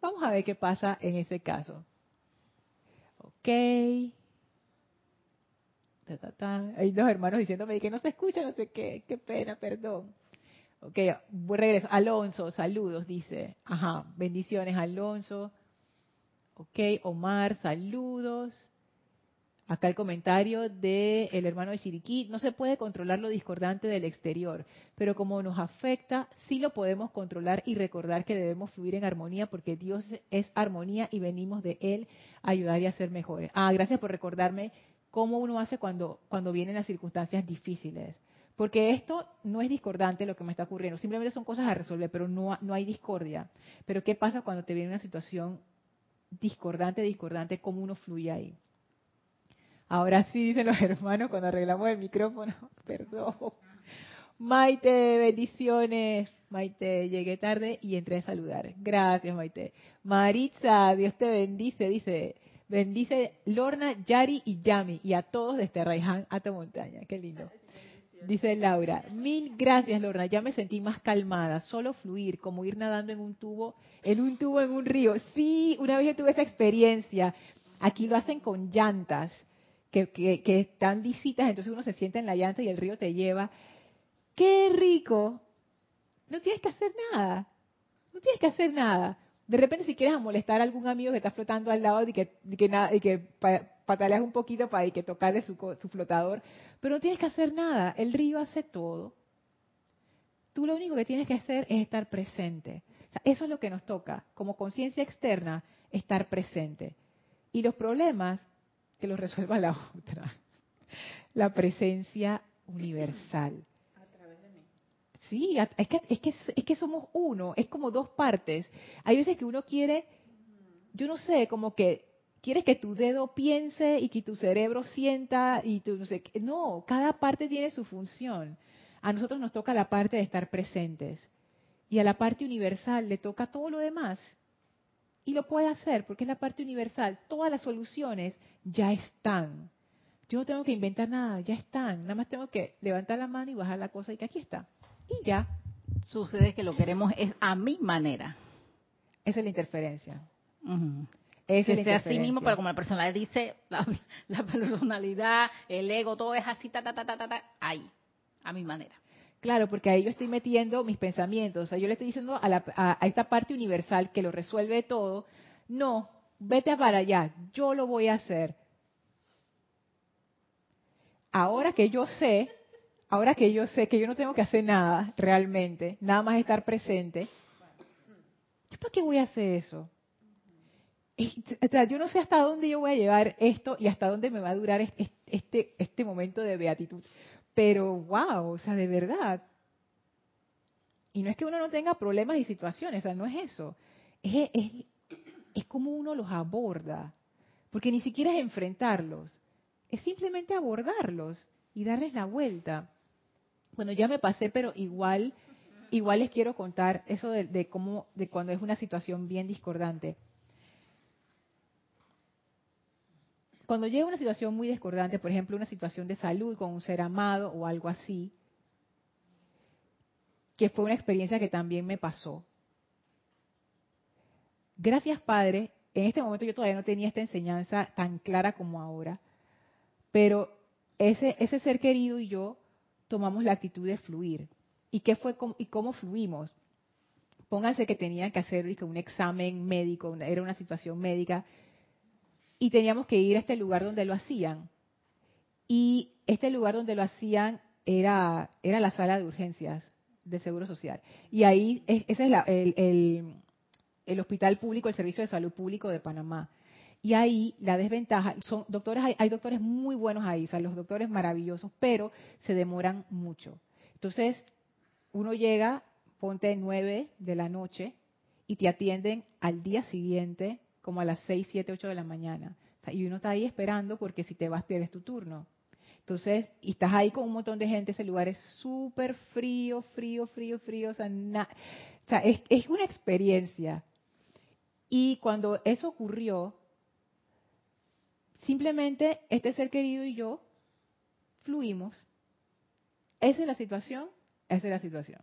Vamos a ver qué pasa en ese caso. Ok. Hay dos hermanos diciéndome que no se escucha, no sé qué, qué pena, perdón. Ok, regreso. Alonso, saludos, dice. Ajá, bendiciones, Alonso. Ok, Omar, saludos. Acá el comentario del el hermano de Chiriquí, no se puede controlar lo discordante del exterior, pero como nos afecta, sí lo podemos controlar y recordar que debemos fluir en armonía porque Dios es armonía y venimos de Él a ayudar y a ser mejores. Ah, gracias por recordarme cómo uno hace cuando, cuando vienen las circunstancias difíciles. Porque esto no es discordante lo que me está ocurriendo, simplemente son cosas a resolver, pero no, no hay discordia. Pero ¿qué pasa cuando te viene una situación discordante, discordante, cómo uno fluye ahí? Ahora sí, dicen los hermanos cuando arreglamos el micrófono. Perdón. Maite, bendiciones. Maite, llegué tarde y entré a saludar. Gracias, Maite. Maritza, Dios te bendice. Dice, bendice Lorna, Yari y Yami y a todos desde Raiján hasta montaña. Qué lindo. Dice Laura, mil gracias Lorna, ya me sentí más calmada, solo fluir, como ir nadando en un tubo, en un tubo en un río. Sí, una vez yo tuve esa experiencia. Aquí lo hacen con llantas que, que, están visitas, entonces uno se sienta en la llanta y el río te lleva. ¡Qué rico! No tienes que hacer nada. No tienes que hacer nada. De repente, si quieres molestar a algún amigo que está flotando al lado y que, que pataleas un poquito para que tocarle su, su flotador, pero no tienes que hacer nada. El río hace todo. Tú lo único que tienes que hacer es estar presente. eso es lo que nos toca, como conciencia externa, estar presente. Y los problemas que lo resuelva la otra. La presencia universal. A través de mí. Sí, es que, es, que, es que somos uno, es como dos partes. Hay veces que uno quiere, yo no sé, como que quieres que tu dedo piense y que tu cerebro sienta y tú no sé, no, cada parte tiene su función. A nosotros nos toca la parte de estar presentes y a la parte universal le toca todo lo demás. Y lo puede hacer porque es la parte universal. Todas las soluciones ya están. Yo no tengo que inventar nada, ya están. Nada más tengo que levantar la mano y bajar la cosa y que aquí está. Y ya. Sucede que lo queremos es a mi manera. Esa es la interferencia. es así mismo, pero como la personalidad dice, la, personalidad, el ego, todo es así, ta, ta, ta, ta, ta, ahí, a mi manera. Claro, porque ahí yo estoy metiendo mis pensamientos. O sea, yo le estoy diciendo a, a, esta parte universal que lo resuelve todo, no, vete para allá, yo lo voy a hacer. Ahora que yo sé, ahora que yo sé que yo no tengo que hacer nada realmente, nada más estar presente, ¿yo para qué voy a hacer eso? yo no sé hasta dónde yo voy a llevar esto y hasta dónde me va a durar este, este, momento de beatitud. Pero, wow, o sea, de verdad. Y no es que uno no tenga problemas y situaciones, o sea, no es eso. Es, es, es como uno los aborda. Porque ni siquiera es enfrentarlos, es simplemente abordarlos y darles la vuelta. Bueno, ya me pasé, pero igual, igual les quiero contar eso de, cómo, de cuando es una situación bien discordante. Cuando llega una situación muy discordante, por ejemplo, una situación de salud con un ser amado o algo así, que fue una experiencia que también me pasó. Gracias, Padre, en este momento yo todavía no tenía esta enseñanza tan clara como ahora, pero ese, ese ser querido y yo tomamos la actitud de fluir. ¿Y qué fue y cómo fluimos? Pónganse que tenían que hacer un examen médico, era una situación médica, y teníamos que ir a este lugar donde lo hacían. Y este lugar donde lo hacían era, era la sala de urgencias de Seguro Social. Y ahí, ese es el, el Hospital Público, el Servicio de Salud Público de Panamá. Y ahí la desventaja, son doctores, hay, doctores muy buenos ahí, o sea, los doctores maravillosos, pero se demoran mucho. Entonces, uno llega, ponte nueve de la noche y te atienden al día siguiente como a las seis, siete, ocho de la mañana. y uno está ahí esperando porque si te vas pierdes tu turno. Entonces, y estás ahí con un montón de gente, ese lugar es súper frío, frío, frío, frío, o sea, es, es, una experiencia. Y cuando eso ocurrió, simplemente este ser querido y yo fluimos. Esa es la situación, esa es la situación.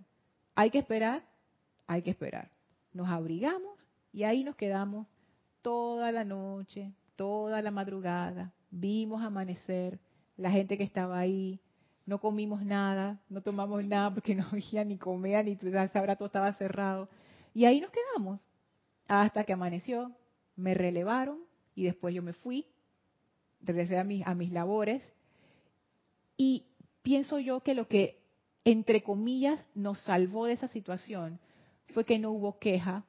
Hay que esperar, hay que esperar. Nos abrigamos y ahí nos quedamos toda la noche, toda la madrugada. Vimos amanecer, la gente que estaba ahí, no comimos nada, no tomamos nada porque no había ni comida, ni sabrá todo estaba cerrado. Y ahí nos quedamos hasta que amaneció, me relevaron y después yo me fui, regresé a mis, a mis labores y pienso yo que lo que, entre comillas, nos salvó de esa situación fue que no hubo queja,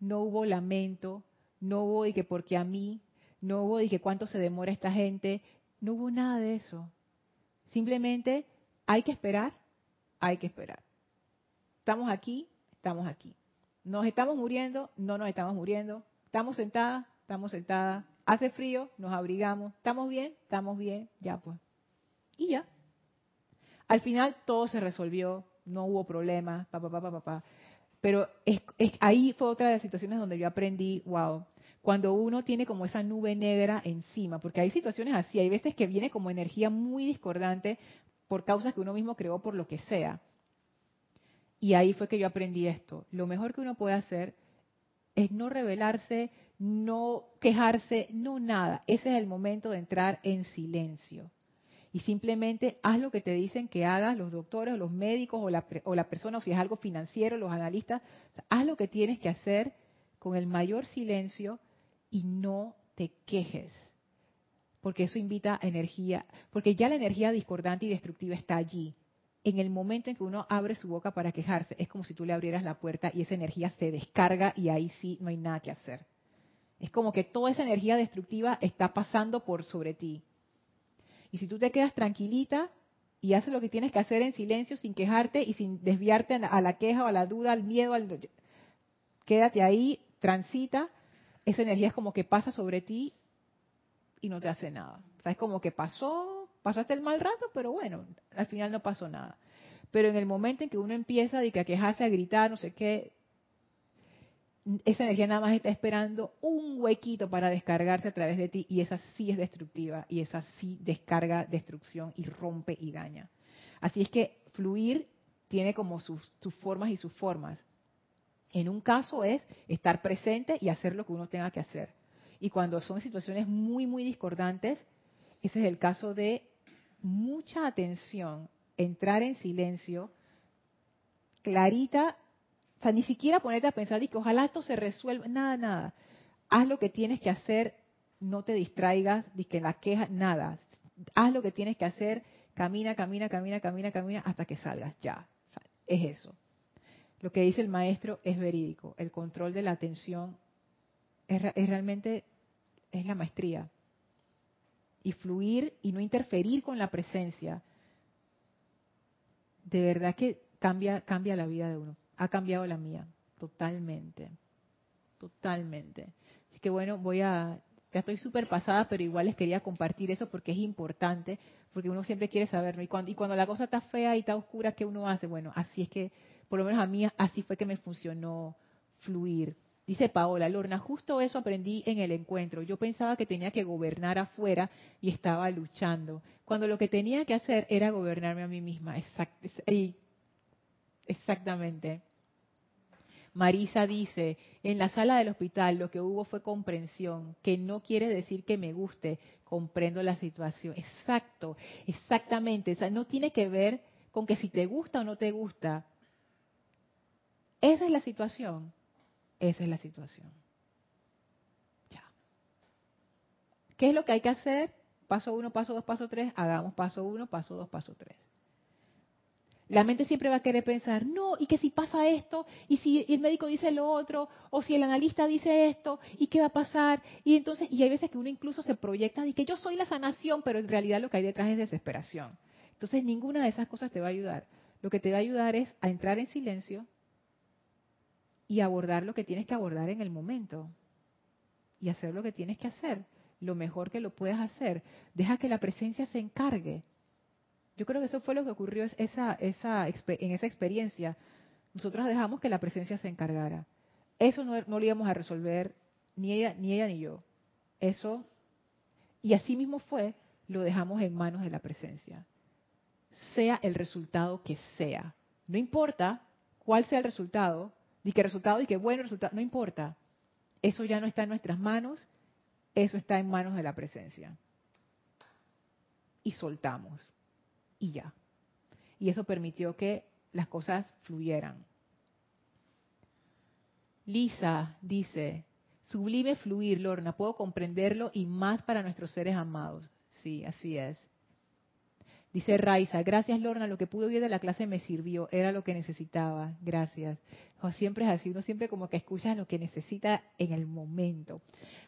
no hubo lamento, no hubo de que porque a mí, no hubo de que cuánto se demora esta gente, no hubo nada de eso. Simplemente hay que esperar, hay que esperar. Estamos aquí, estamos aquí. Nos estamos muriendo, no nos estamos muriendo. Estamos sentadas, estamos sentadas. Hace frío, nos abrigamos. ¿Estamos bien? Estamos bien. Ya pues. Y ya. Al final todo se resolvió, no hubo problemas, papá, papá, papá. Pero es, ahí fue otra de las situaciones donde yo aprendí, wow, cuando uno tiene como esa nube negra encima, porque hay situaciones así, hay veces que viene como energía muy discordante por causas que uno mismo creó por lo que sea. Y ahí fue que yo aprendí esto. Lo mejor que uno puede hacer es no rebelarse, no quejarse, no nada. Ese es el momento de entrar en silencio. Y simplemente haz lo que te dicen que hagas los doctores, los médicos o la, o la persona, o si es algo financiero, los analistas. haz lo que tienes que hacer con el mayor silencio y no te quejes. Porque eso invita energía, porque ya la energía discordante y destructiva está allí en el momento en que uno abre su boca para quejarse, es como si tú le abrieras la puerta y esa energía se descarga y ahí sí no hay nada que hacer. Es como que toda esa energía destructiva está pasando por sobre ti. Y si tú te quedas tranquilita y haces lo que tienes que hacer en silencio, sin quejarte y sin desviarte a la queja o a la duda, al miedo, quédate ahí, transita, esa energía es como que pasa sobre ti y no te hace nada. O sea, es como que pasó, pasaste el mal rato, pero bueno, al final no pasó nada. Pero en el momento en que uno empieza de que a quejarse, a gritar, no sé qué, esa energía nada más está esperando un huequito para descargarse a través de ti y esa sí es destructiva y esa sí descarga destrucción y rompe y daña. Así es que fluir tiene como sus, sus formas y sus formas. En un caso es estar presente y hacer lo que uno tenga que hacer. Y cuando son situaciones muy, muy discordantes, ese es el caso de mucha atención, entrar en silencio, clarita, o sea, ni siquiera ponerte a pensar y que ojalá esto se resuelva, nada, nada. Haz lo que tienes que hacer, no te distraigas, ni que la queja, nada. Haz lo que tienes que hacer, camina, camina, camina, camina, camina hasta que salgas, ya. es eso. Lo que dice el maestro es verídico. El control de la atención es, es realmente es la maestría. Y fluir y no interferir con la presencia. De verdad que cambia, cambia la vida de uno. Ha cambiado la mía, totalmente. Totalmente. Así que bueno, voy a, ya estoy súper pasada, pero igual les quería compartir eso porque es importante, porque uno siempre quiere saberlo. Y cuando, y cuando la cosa está fea y está oscura, ¿qué uno hace? Bueno, así es que, por lo menos a mí, así fue que me funcionó fluir. Dice Paola, Lorna, justo eso aprendí en el encuentro. Yo pensaba que tenía que gobernar afuera y estaba luchando, cuando lo que tenía que hacer era gobernarme a mí misma. exactamente. Marisa dice, en la sala del hospital lo que hubo fue comprensión, que no quiere decir que me guste, comprendo la situación. Exacto, exactamente. O sea, no tiene que ver con que si te gusta o no te gusta. Esa es la situación. Esa es la situación. Ya. ¿Qué es lo que hay que hacer? Paso uno, paso dos, paso tres. Hagamos paso uno, paso dos, paso tres. La mente siempre va a querer pensar, no, y que si pasa esto, y si el médico dice lo otro, o si el analista dice esto, y qué va a pasar. Y entonces, y hay veces que uno incluso se proyecta de que yo soy la sanación, pero en realidad lo que hay detrás es desesperación. Entonces, ninguna de esas cosas te va a ayudar. Lo que te va a ayudar es a entrar en silencio, y abordar lo que tienes que abordar en el momento y hacer lo que tienes que hacer, lo mejor que lo puedas hacer. Deja que la presencia se encargue. Yo creo que eso fue lo que ocurrió esa, esa, en esa experiencia. Nosotros dejamos que la presencia se encargara. Eso no, no lo íbamos a resolver ni ella, ni ella ni yo. Eso, y así mismo fue, lo dejamos en manos de la presencia. Sea el resultado que sea. No importa cuál sea el resultado, y resultado, y qué bueno resultado, no importa. Eso ya no está en nuestras manos, eso está en manos de la presencia. Y soltamos. Y ya. Y eso permitió que las cosas fluyeran. Lisa dice, sublime fluir, Lorna, puedo comprenderlo y más para nuestros seres amados. Sí, así es. Dice Raiza, gracias Lorna, lo que pude oír de la clase me sirvió, era lo que necesitaba, gracias. siempre es así, uno siempre como que escucha lo que necesita en el momento.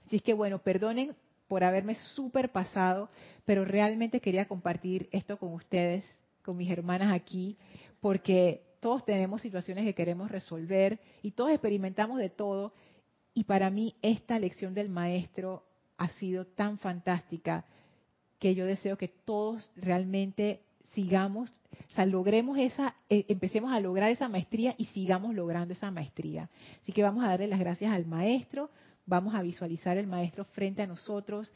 Así es que bueno, perdonen por haberme súper pasado, pero realmente quería compartir esto con ustedes, con mis hermanas aquí, porque todos tenemos situaciones que queremos resolver y todos experimentamos de todo. Y para mí esta lección del maestro ha sido tan fantástica que yo deseo que todos realmente sigamos, o sea, logremos esa, eh, empecemos a lograr esa maestría y sigamos logrando esa maestría. Así que vamos a darle las gracias al maestro, vamos a visualizar el maestro frente a nosotros,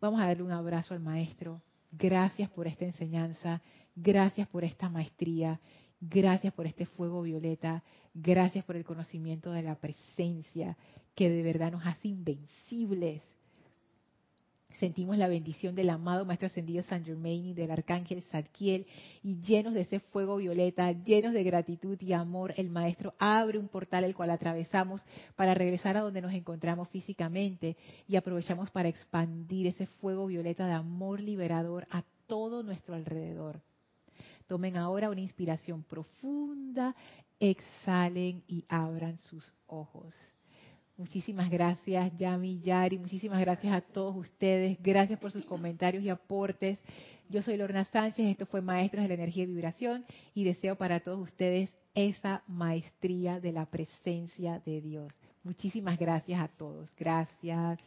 vamos a darle un abrazo al maestro. Gracias por esta enseñanza, gracias por esta maestría, gracias por este fuego violeta, gracias por el conocimiento de la presencia que de verdad nos hace invencibles sentimos la bendición del amado Maestro Ascendido San Germain y del Arcángel Zadkiel y llenos de ese fuego violeta, llenos de gratitud y amor, el Maestro abre un portal el cual atravesamos para regresar a donde nos encontramos físicamente y aprovechamos para expandir ese fuego violeta de amor liberador a todo nuestro alrededor. Tomen ahora una inspiración profunda, exhalen y abran sus ojos. Muchísimas gracias, Yami, Yari. Muchísimas gracias a todos ustedes. Gracias por sus comentarios y aportes. Yo soy Lorna Sánchez. Esto fue Maestros de la Energía y Vibración. Y deseo para todos ustedes esa maestría de la presencia de Dios. Muchísimas gracias a todos. Gracias.